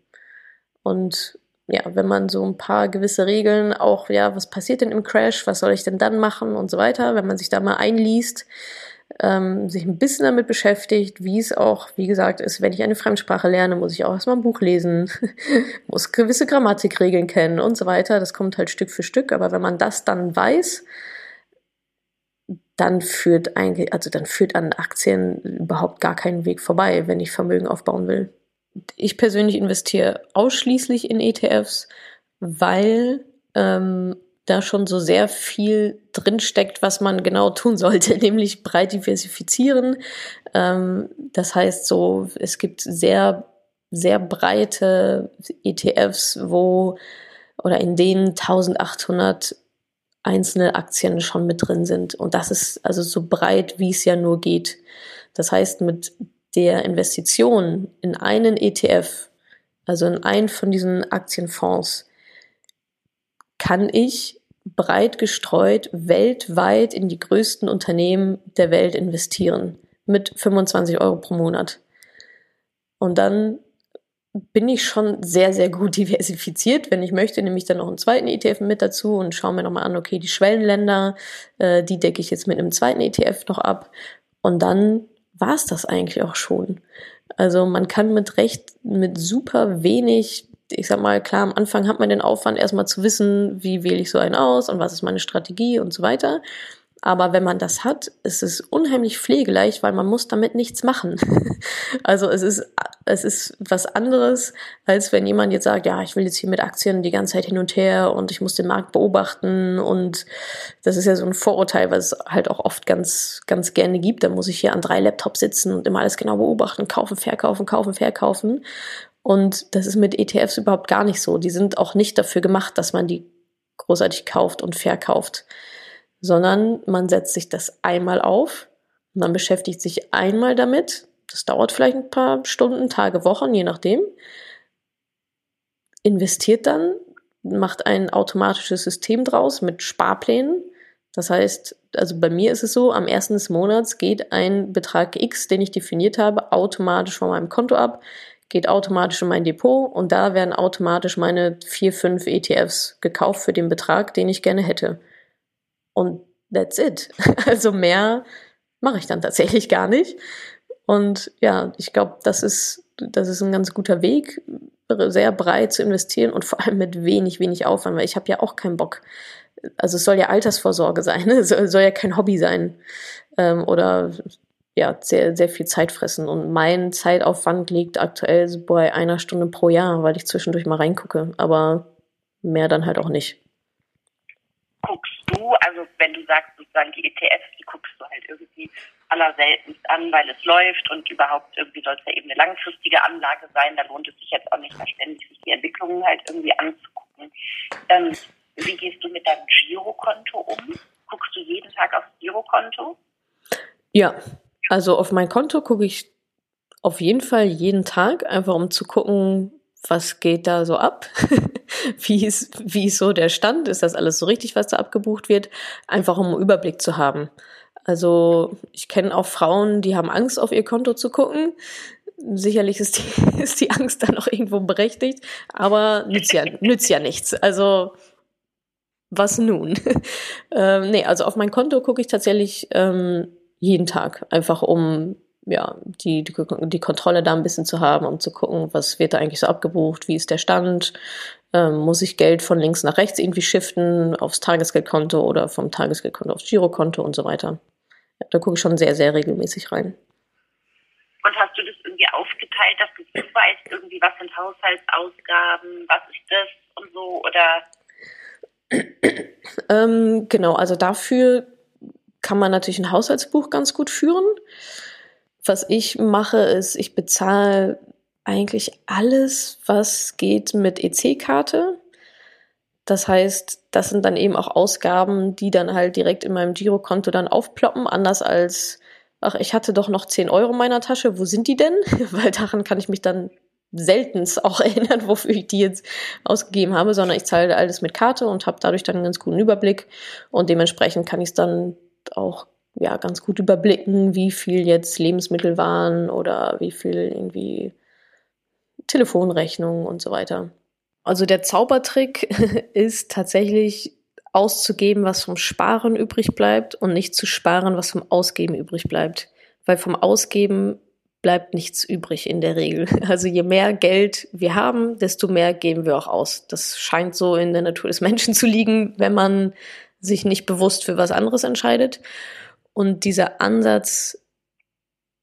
Und ja, wenn man so ein paar gewisse Regeln auch, ja, was passiert denn im Crash, was soll ich denn dann machen und so weiter, wenn man sich da mal einliest, ähm, sich ein bisschen damit beschäftigt, wie es auch, wie gesagt, ist, wenn ich eine Fremdsprache lerne, muss ich auch erstmal ein Buch lesen, muss gewisse Grammatikregeln kennen und so weiter. Das kommt halt Stück für Stück. Aber wenn man das dann weiß, dann führt eigentlich, also dann führt an Aktien überhaupt gar keinen Weg vorbei, wenn ich Vermögen aufbauen will. Ich persönlich investiere ausschließlich in ETFs, weil ähm, da schon so sehr viel drinsteckt, was man genau tun sollte, nämlich breit diversifizieren. Ähm, das heißt so, es gibt sehr, sehr breite ETFs, wo oder in denen 1800 einzelne Aktien schon mit drin sind. Und das ist also so breit, wie es ja nur geht. Das heißt, mit der Investition in einen ETF, also in einen von diesen Aktienfonds, kann ich breit gestreut weltweit in die größten Unternehmen der Welt investieren mit 25 Euro pro Monat. Und dann bin ich schon sehr, sehr gut diversifiziert. Wenn ich möchte, nehme ich dann noch einen zweiten ETF mit dazu und schaue mir nochmal an, okay, die Schwellenländer, äh, die decke ich jetzt mit einem zweiten ETF noch ab. Und dann war es das eigentlich auch schon. Also man kann mit recht, mit super wenig ich sag mal, klar, am Anfang hat man den Aufwand, erstmal zu wissen, wie wähle ich so einen aus und was ist meine Strategie und so weiter. Aber wenn man das hat, ist es unheimlich pflegeleicht, weil man muss damit nichts machen. also es ist, es ist was anderes, als wenn jemand jetzt sagt, ja, ich will jetzt hier mit Aktien die ganze Zeit hin und her und ich muss den Markt beobachten und das ist ja so ein Vorurteil, was es halt auch oft ganz, ganz gerne gibt. Da muss ich hier an drei Laptops sitzen und immer alles genau beobachten, kaufen, verkaufen, kaufen, verkaufen. Und das ist mit ETFs überhaupt gar nicht so. Die sind auch nicht dafür gemacht, dass man die großartig kauft und verkauft, sondern man setzt sich das einmal auf, man beschäftigt sich einmal damit. Das dauert vielleicht ein paar Stunden, Tage, Wochen, je nachdem. Investiert dann, macht ein automatisches System draus mit Sparplänen. Das heißt, also bei mir ist es so, am ersten des Monats geht ein Betrag X, den ich definiert habe, automatisch von meinem Konto ab geht automatisch in mein Depot und da werden automatisch meine vier, fünf ETFs gekauft für den Betrag, den ich gerne hätte. Und that's it. Also mehr mache ich dann tatsächlich gar nicht. Und ja, ich glaube, das ist, das ist ein ganz guter Weg, sehr breit zu investieren und vor allem mit wenig, wenig Aufwand, weil ich habe ja auch keinen Bock. Also es soll ja Altersvorsorge sein, es soll ja kein Hobby sein. Ähm, oder ja, sehr, sehr viel Zeit fressen. Und mein Zeitaufwand liegt aktuell bei einer Stunde pro Jahr, weil ich zwischendurch mal reingucke. Aber mehr dann halt auch nicht. Guckst du, also wenn du sagst sozusagen die ETFs, die guckst du halt irgendwie allerseltenst an, weil es läuft und überhaupt irgendwie soll es ja eben eine langfristige Anlage sein. Da lohnt es sich jetzt auch nicht mehr ständig, sich die Entwicklungen halt irgendwie anzugucken. Ähm, wie gehst du mit deinem Girokonto um? Guckst du jeden Tag aufs Girokonto? Ja, also auf mein Konto gucke ich auf jeden Fall jeden Tag, einfach um zu gucken, was geht da so ab? wie, ist, wie ist so der Stand? Ist das alles so richtig, was da abgebucht wird? Einfach um einen Überblick zu haben. Also ich kenne auch Frauen, die haben Angst, auf ihr Konto zu gucken. Sicherlich ist die, ist die Angst dann auch irgendwo berechtigt, aber nützt ja, nützt ja nichts. Also was nun? ähm, nee, also auf mein Konto gucke ich tatsächlich ähm, jeden Tag, einfach um ja, die, die, die Kontrolle da ein bisschen zu haben, um zu gucken, was wird da eigentlich so abgebucht, wie ist der Stand, ähm, muss ich Geld von links nach rechts irgendwie shiften aufs Tagesgeldkonto oder vom Tagesgeldkonto aufs Girokonto und so weiter. Ja, da gucke ich schon sehr, sehr regelmäßig rein. Und hast du das irgendwie aufgeteilt, dass du weißt, irgendwie, was sind Haushaltsausgaben, was ist das und so, oder? ähm, genau, also dafür kann man natürlich ein Haushaltsbuch ganz gut führen. Was ich mache, ist, ich bezahle eigentlich alles, was geht mit EC-Karte. Das heißt, das sind dann eben auch Ausgaben, die dann halt direkt in meinem Girokonto dann aufploppen, anders als, ach, ich hatte doch noch 10 Euro in meiner Tasche, wo sind die denn? Weil daran kann ich mich dann seltens auch erinnern, wofür ich die jetzt ausgegeben habe, sondern ich zahle alles mit Karte und habe dadurch dann einen ganz guten Überblick und dementsprechend kann ich es dann auch ja ganz gut überblicken, wie viel jetzt Lebensmittel waren oder wie viel irgendwie Telefonrechnungen und so weiter. Also der Zaubertrick ist tatsächlich auszugeben, was vom Sparen übrig bleibt und nicht zu sparen, was vom Ausgeben übrig bleibt. Weil vom Ausgeben bleibt nichts übrig in der Regel. Also je mehr Geld wir haben, desto mehr geben wir auch aus. Das scheint so in der Natur des Menschen zu liegen, wenn man sich nicht bewusst für was anderes entscheidet. Und dieser Ansatz,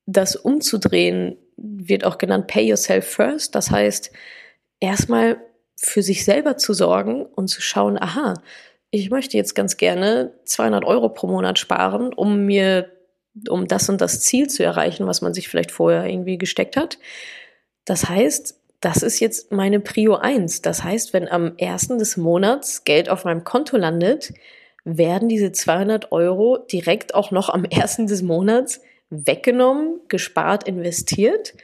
das umzudrehen, wird auch genannt Pay Yourself First. Das heißt, erstmal für sich selber zu sorgen und zu schauen, aha, ich möchte jetzt ganz gerne 200 Euro pro Monat sparen, um mir, um das und das Ziel zu erreichen, was man sich vielleicht vorher irgendwie gesteckt hat. Das heißt, das ist jetzt meine Prio 1. Das heißt, wenn am ersten des Monats Geld auf meinem Konto landet, werden diese 200 Euro direkt auch noch am ersten des Monats weggenommen, gespart, investiert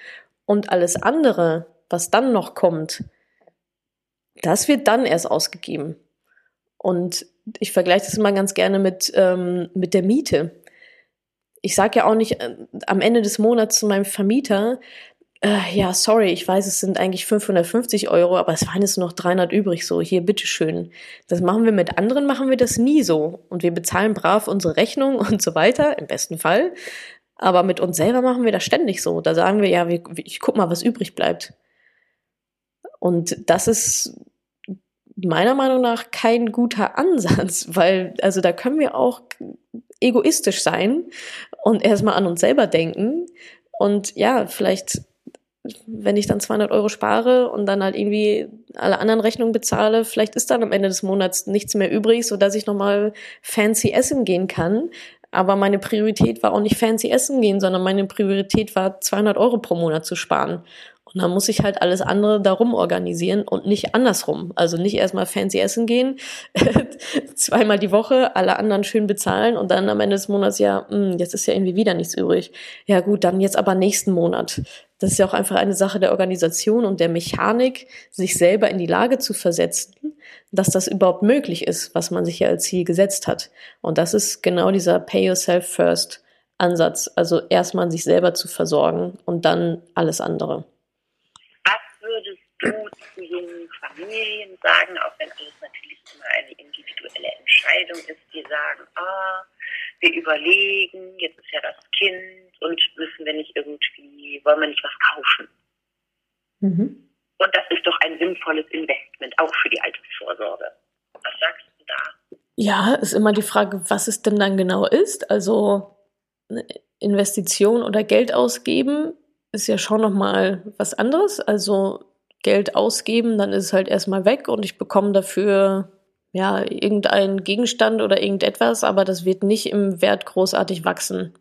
und alles andere, was dann noch kommt, das wird dann erst ausgegeben. Und ich vergleiche das immer ganz gerne mit, ähm, mit der Miete. Ich sage ja auch nicht äh, am Ende des Monats zu meinem Vermieter, äh, ja, sorry, ich weiß, es sind eigentlich 550 Euro, aber es waren jetzt noch 300 übrig, so, hier, bitteschön. Das machen wir mit anderen, machen wir das nie so. Und wir bezahlen brav unsere Rechnung und so weiter, im besten Fall. Aber mit uns selber machen wir das ständig so. Da sagen wir, ja, ich guck mal, was übrig bleibt. Und das ist meiner Meinung nach kein guter Ansatz, weil, also da können wir auch egoistisch sein und erstmal an uns selber denken. Und ja, vielleicht wenn ich dann 200 Euro spare und dann halt irgendwie alle anderen Rechnungen bezahle, vielleicht ist dann am Ende des Monats nichts mehr übrig, so dass ich nochmal fancy essen gehen kann. Aber meine Priorität war auch nicht fancy essen gehen, sondern meine Priorität war 200 Euro pro Monat zu sparen. Und dann muss ich halt alles andere darum organisieren und nicht andersrum. Also nicht erstmal fancy essen gehen, zweimal die Woche, alle anderen schön bezahlen und dann am Ende des Monats, ja, mh, hm, jetzt ist ja irgendwie wieder nichts übrig. Ja gut, dann jetzt aber nächsten Monat. Das ist ja auch einfach eine Sache der Organisation und der Mechanik, sich selber in die Lage zu versetzen, dass das überhaupt möglich ist, was man sich ja als Ziel gesetzt hat. Und das ist genau dieser Pay Yourself First Ansatz. Also erstmal sich selber zu versorgen und dann alles andere du zu jungen Familien sagen, auch wenn alles natürlich immer eine individuelle Entscheidung ist, die sagen, ah, wir überlegen, jetzt ist ja das Kind und müssen wir nicht irgendwie, wollen wir nicht was kaufen? Mhm. Und das ist doch ein sinnvolles Investment, auch für die Altersvorsorge. Was sagst du da? Ja, ist immer die Frage, was es denn dann genau ist. Also Investition oder Geld ausgeben ist ja schon nochmal was anderes. Also Geld ausgeben, dann ist es halt erstmal weg und ich bekomme dafür ja irgendeinen Gegenstand oder irgendetwas, aber das wird nicht im Wert großartig wachsen.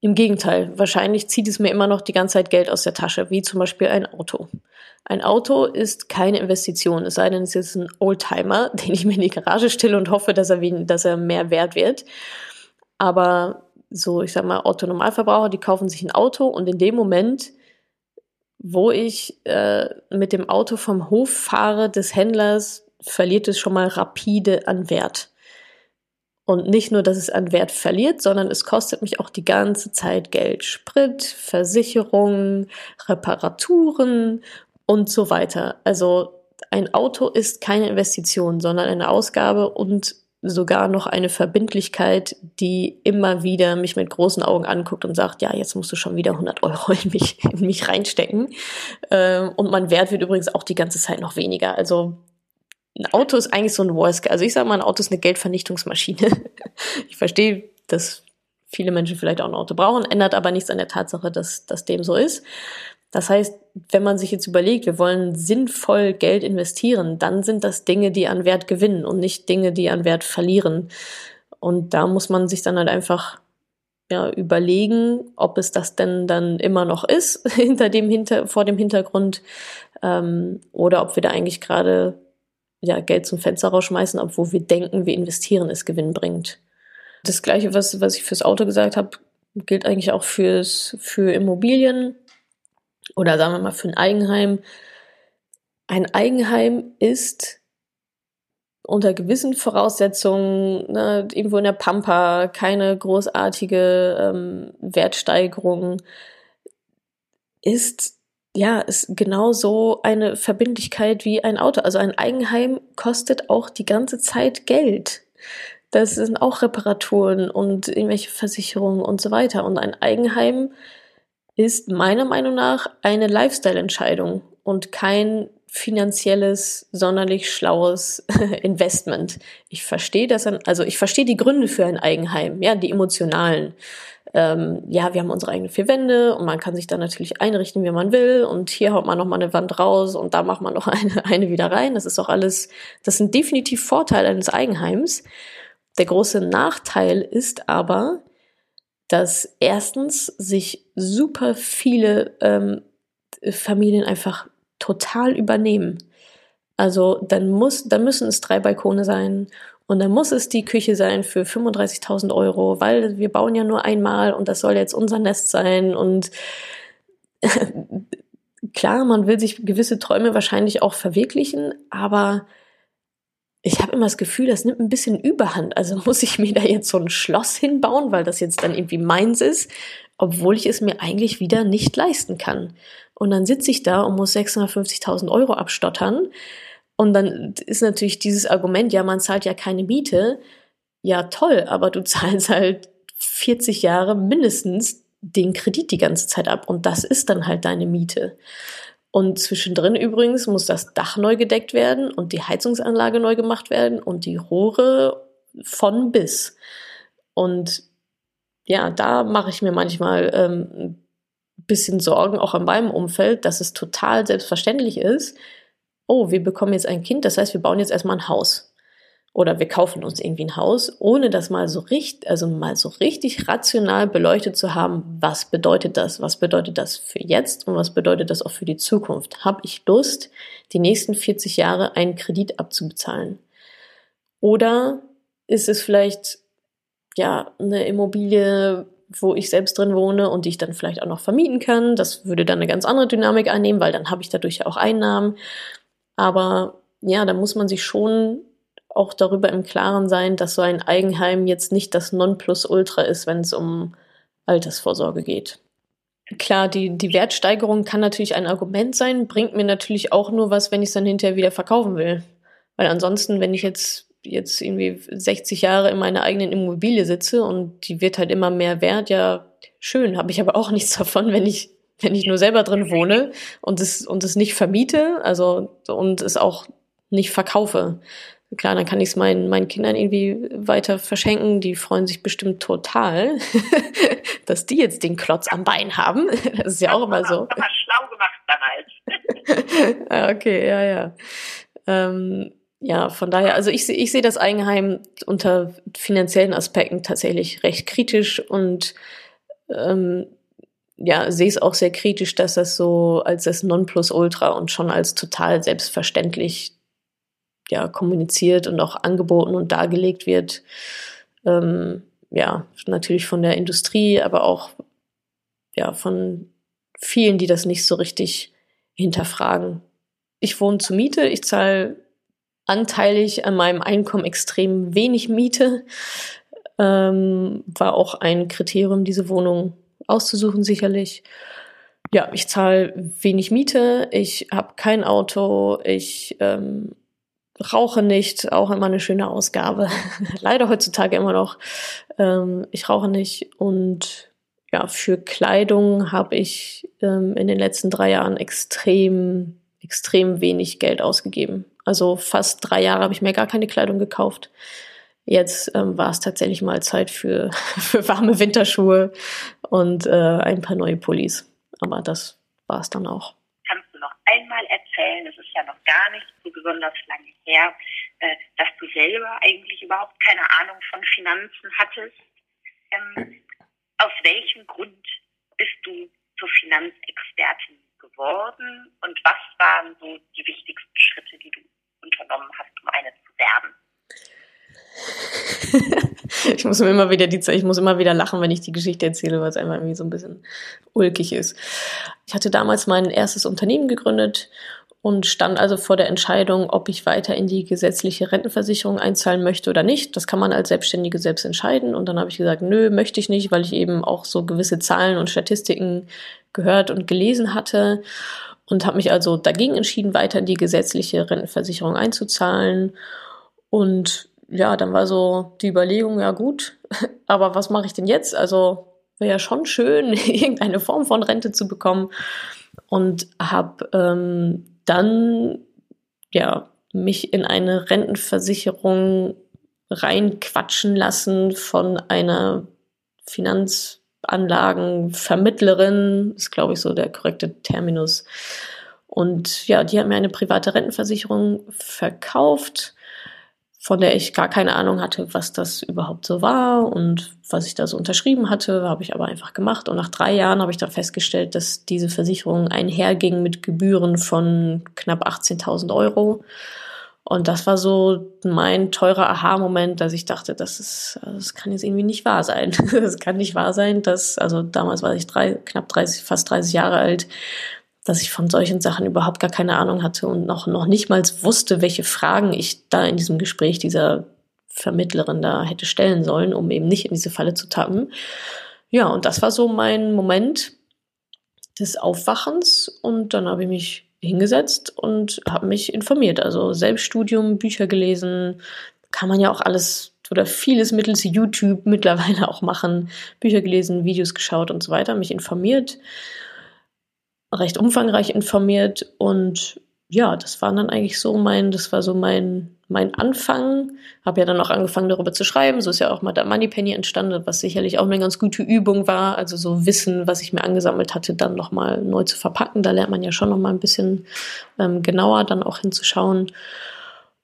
Im Gegenteil, wahrscheinlich zieht es mir immer noch die ganze Zeit Geld aus der Tasche, wie zum Beispiel ein Auto. Ein Auto ist keine Investition, es sei denn, es ist ein Oldtimer, den ich mir in die Garage stelle und hoffe, dass er, dass er mehr wert wird. Aber so, ich sag mal, Autonormalverbraucher, die kaufen sich ein Auto und in dem Moment wo ich äh, mit dem Auto vom Hof fahre des Händlers, verliert es schon mal rapide an Wert. Und nicht nur, dass es an Wert verliert, sondern es kostet mich auch die ganze Zeit Geld. Sprit, Versicherungen, Reparaturen und so weiter. Also ein Auto ist keine Investition, sondern eine Ausgabe und sogar noch eine Verbindlichkeit, die immer wieder mich mit großen Augen anguckt und sagt, ja, jetzt musst du schon wieder 100 Euro in mich, in mich reinstecken. Ähm, und mein Wert wird übrigens auch die ganze Zeit noch weniger. Also ein Auto ist eigentlich so ein Worst. Also ich sage mal, ein Auto ist eine Geldvernichtungsmaschine. ich verstehe, dass viele Menschen vielleicht auch ein Auto brauchen, ändert aber nichts an der Tatsache, dass das dem so ist. Das heißt, wenn man sich jetzt überlegt, wir wollen sinnvoll Geld investieren, dann sind das Dinge, die an Wert gewinnen und nicht Dinge, die an Wert verlieren. Und da muss man sich dann halt einfach ja, überlegen, ob es das denn dann immer noch ist hinter dem hinter vor dem Hintergrund ähm, oder ob wir da eigentlich gerade ja, Geld zum Fenster rausschmeißen, obwohl wir denken, wir investieren, es gewinnbringend. Das gleiche, was, was ich fürs Auto gesagt habe, gilt eigentlich auch fürs, für Immobilien oder sagen wir mal für ein Eigenheim. Ein Eigenheim ist unter gewissen Voraussetzungen, ne, irgendwo in der Pampa, keine großartige ähm, Wertsteigerung, ist ja, ist genauso eine Verbindlichkeit wie ein Auto. Also ein Eigenheim kostet auch die ganze Zeit Geld. Das sind auch Reparaturen und irgendwelche Versicherungen und so weiter. Und ein Eigenheim ist meiner Meinung nach eine Lifestyle-Entscheidung und kein finanzielles, sonderlich schlaues Investment. Ich verstehe das, also ich verstehe die Gründe für ein Eigenheim, ja, die emotionalen ähm, ja, wir haben unsere eigenen vier Wände und man kann sich dann natürlich einrichten, wie man will. Und hier haut man nochmal eine Wand raus und da macht man noch eine, eine wieder rein. Das ist auch alles, das sind definitiv Vorteile eines Eigenheims. Der große Nachteil ist aber, dass erstens sich super viele ähm, Familien einfach total übernehmen. Also dann muss, dann müssen es drei Balkone sein und dann muss es die Küche sein für 35.000 Euro, weil wir bauen ja nur einmal und das soll jetzt unser Nest sein. Und klar, man will sich gewisse Träume wahrscheinlich auch verwirklichen, aber ich habe immer das Gefühl, das nimmt ein bisschen Überhand. Also muss ich mir da jetzt so ein Schloss hinbauen, weil das jetzt dann irgendwie meins ist, obwohl ich es mir eigentlich wieder nicht leisten kann. Und dann sitze ich da und muss 650.000 Euro abstottern und dann ist natürlich dieses Argument, ja, man zahlt ja keine Miete. Ja, toll, aber du zahlst halt 40 Jahre mindestens den Kredit die ganze Zeit ab. Und das ist dann halt deine Miete. Und zwischendrin übrigens muss das Dach neu gedeckt werden und die Heizungsanlage neu gemacht werden und die Rohre von bis. Und ja, da mache ich mir manchmal ähm, ein bisschen Sorgen, auch in meinem Umfeld, dass es total selbstverständlich ist, oh, wir bekommen jetzt ein Kind, das heißt, wir bauen jetzt erstmal ein Haus. Oder wir kaufen uns irgendwie ein Haus, ohne das mal so richtig, also mal so richtig rational beleuchtet zu haben, was bedeutet das? Was bedeutet das für jetzt und was bedeutet das auch für die Zukunft? Habe ich Lust, die nächsten 40 Jahre einen Kredit abzubezahlen? Oder ist es vielleicht ja eine Immobilie, wo ich selbst drin wohne und die ich dann vielleicht auch noch vermieten kann. Das würde dann eine ganz andere Dynamik einnehmen, weil dann habe ich dadurch ja auch Einnahmen. Aber ja, da muss man sich schon auch darüber im Klaren sein, dass so ein Eigenheim jetzt nicht das Nonplusultra ist, wenn es um Altersvorsorge geht. Klar, die, die Wertsteigerung kann natürlich ein Argument sein, bringt mir natürlich auch nur was, wenn ich es dann hinterher wieder verkaufen will. Weil ansonsten, wenn ich jetzt, jetzt irgendwie 60 Jahre in meiner eigenen Immobilie sitze und die wird halt immer mehr wert, ja, schön, habe ich aber auch nichts davon, wenn ich wenn ich nur selber drin wohne und es, und es nicht vermiete, also und es auch nicht verkaufe. Klar, dann kann ich es meinen, meinen Kindern irgendwie weiter verschenken. Die freuen sich bestimmt total, dass die jetzt den Klotz am Bein haben. Das ist ja auch immer so. Das schlau gemacht damals. Ah, okay, ja, ja. Ähm, ja, von daher, also ich, ich sehe das Eigenheim unter finanziellen Aspekten tatsächlich recht kritisch und ähm, ja, sehe es auch sehr kritisch, dass das so als das Nonplusultra und schon als total selbstverständlich ja, kommuniziert und auch angeboten und dargelegt wird. Ähm, ja, natürlich von der Industrie, aber auch ja, von vielen, die das nicht so richtig hinterfragen. Ich wohne zur Miete, ich zahle anteilig an meinem Einkommen extrem wenig Miete. Ähm, war auch ein Kriterium, diese Wohnung auszusuchen, sicherlich. Ja, ich zahle wenig Miete, ich habe kein Auto, ich ähm, rauche nicht, auch immer eine schöne Ausgabe. Leider heutzutage immer noch. Ähm, ich rauche nicht und ja, für Kleidung habe ich ähm, in den letzten drei Jahren extrem, extrem wenig Geld ausgegeben. Also fast drei Jahre habe ich mir gar keine Kleidung gekauft. Jetzt ähm, war es tatsächlich mal Zeit für, für warme Winterschuhe und äh, ein paar neue Pullis. Aber das war es dann auch. Kannst du noch einmal erzählen, es ist ja noch gar nicht so besonders lange her, äh, dass du selber eigentlich überhaupt keine Ahnung von Finanzen hattest. Ähm, aus welchem Grund bist du zur Finanzexpertin geworden und was waren so die wichtigsten Schritte, die du unternommen hast, um eine zu werden? ich muss immer wieder die ich muss immer wieder lachen, wenn ich die Geschichte erzähle, weil es einfach irgendwie so ein bisschen ulkig ist. Ich hatte damals mein erstes Unternehmen gegründet und stand also vor der Entscheidung, ob ich weiter in die gesetzliche Rentenversicherung einzahlen möchte oder nicht. Das kann man als Selbstständige selbst entscheiden. Und dann habe ich gesagt, nö, möchte ich nicht, weil ich eben auch so gewisse Zahlen und Statistiken gehört und gelesen hatte und habe mich also dagegen entschieden, weiter in die gesetzliche Rentenversicherung einzuzahlen. Und ja, dann war so die Überlegung, ja gut, aber was mache ich denn jetzt? Also wäre ja schon schön, irgendeine Form von Rente zu bekommen. Und habe ähm, dann ja mich in eine Rentenversicherung reinquatschen lassen von einer Finanzanlagenvermittlerin, ist glaube ich so der korrekte Terminus. Und ja, die hat mir eine private Rentenversicherung verkauft von der ich gar keine Ahnung hatte, was das überhaupt so war und was ich da so unterschrieben hatte, habe ich aber einfach gemacht. Und nach drei Jahren habe ich dann festgestellt, dass diese Versicherung einherging mit Gebühren von knapp 18.000 Euro. Und das war so mein teurer Aha-Moment, dass ich dachte, das ist, das kann jetzt irgendwie nicht wahr sein. Das kann nicht wahr sein, dass, also damals war ich drei, knapp 30, fast 30 Jahre alt, dass ich von solchen Sachen überhaupt gar keine Ahnung hatte und noch, noch nicht mal wusste, welche Fragen ich da in diesem Gespräch dieser Vermittlerin da hätte stellen sollen, um eben nicht in diese Falle zu tappen. Ja, und das war so mein Moment des Aufwachens und dann habe ich mich hingesetzt und habe mich informiert. Also Selbststudium, Bücher gelesen, kann man ja auch alles oder vieles mittels YouTube mittlerweile auch machen. Bücher gelesen, Videos geschaut und so weiter, mich informiert recht umfangreich informiert und ja, das war dann eigentlich so mein, das war so mein, mein Anfang. Habe ja dann auch angefangen, darüber zu schreiben. So ist ja auch mal der Moneypenny entstanden, was sicherlich auch eine ganz gute Übung war. Also so Wissen, was ich mir angesammelt hatte, dann nochmal neu zu verpacken. Da lernt man ja schon nochmal ein bisschen ähm, genauer dann auch hinzuschauen.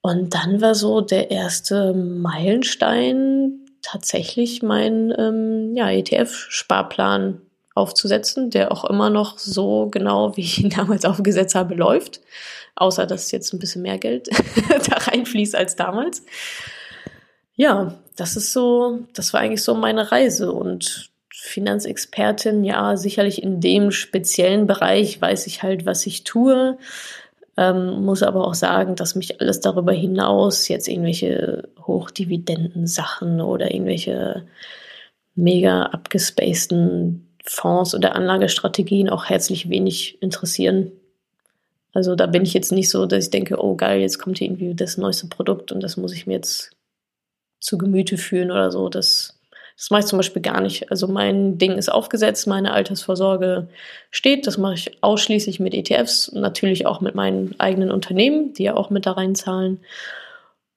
Und dann war so der erste Meilenstein tatsächlich mein ähm, ja, ETF-Sparplan aufzusetzen, der auch immer noch so genau, wie ich ihn damals aufgesetzt habe, läuft. Außer dass jetzt ein bisschen mehr Geld da reinfließt als damals. Ja, das ist so, das war eigentlich so meine Reise und Finanzexpertin, ja, sicherlich in dem speziellen Bereich weiß ich halt, was ich tue. Ähm, muss aber auch sagen, dass mich alles darüber hinaus jetzt irgendwelche Hochdividenden-Sachen oder irgendwelche mega abgespaceden Fonds oder Anlagestrategien auch herzlich wenig interessieren. Also da bin ich jetzt nicht so, dass ich denke, oh geil, jetzt kommt hier irgendwie das neueste Produkt und das muss ich mir jetzt zu Gemüte führen oder so. Das, das mache ich zum Beispiel gar nicht. Also mein Ding ist aufgesetzt, meine Altersvorsorge steht. Das mache ich ausschließlich mit ETFs, natürlich auch mit meinen eigenen Unternehmen, die ja auch mit da reinzahlen.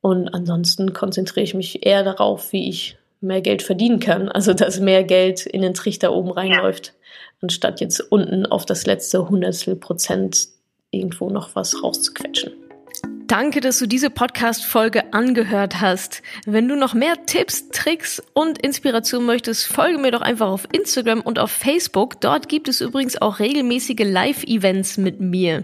Und ansonsten konzentriere ich mich eher darauf, wie ich mehr Geld verdienen kann. Also dass mehr Geld in den Trichter oben reinläuft, ja. anstatt jetzt unten auf das letzte Hundertstel Prozent irgendwo noch was rauszuquetschen. Danke, dass du diese Podcast-Folge angehört hast. Wenn du noch mehr Tipps, Tricks und Inspiration möchtest, folge mir doch einfach auf Instagram und auf Facebook. Dort gibt es übrigens auch regelmäßige Live-Events mit mir.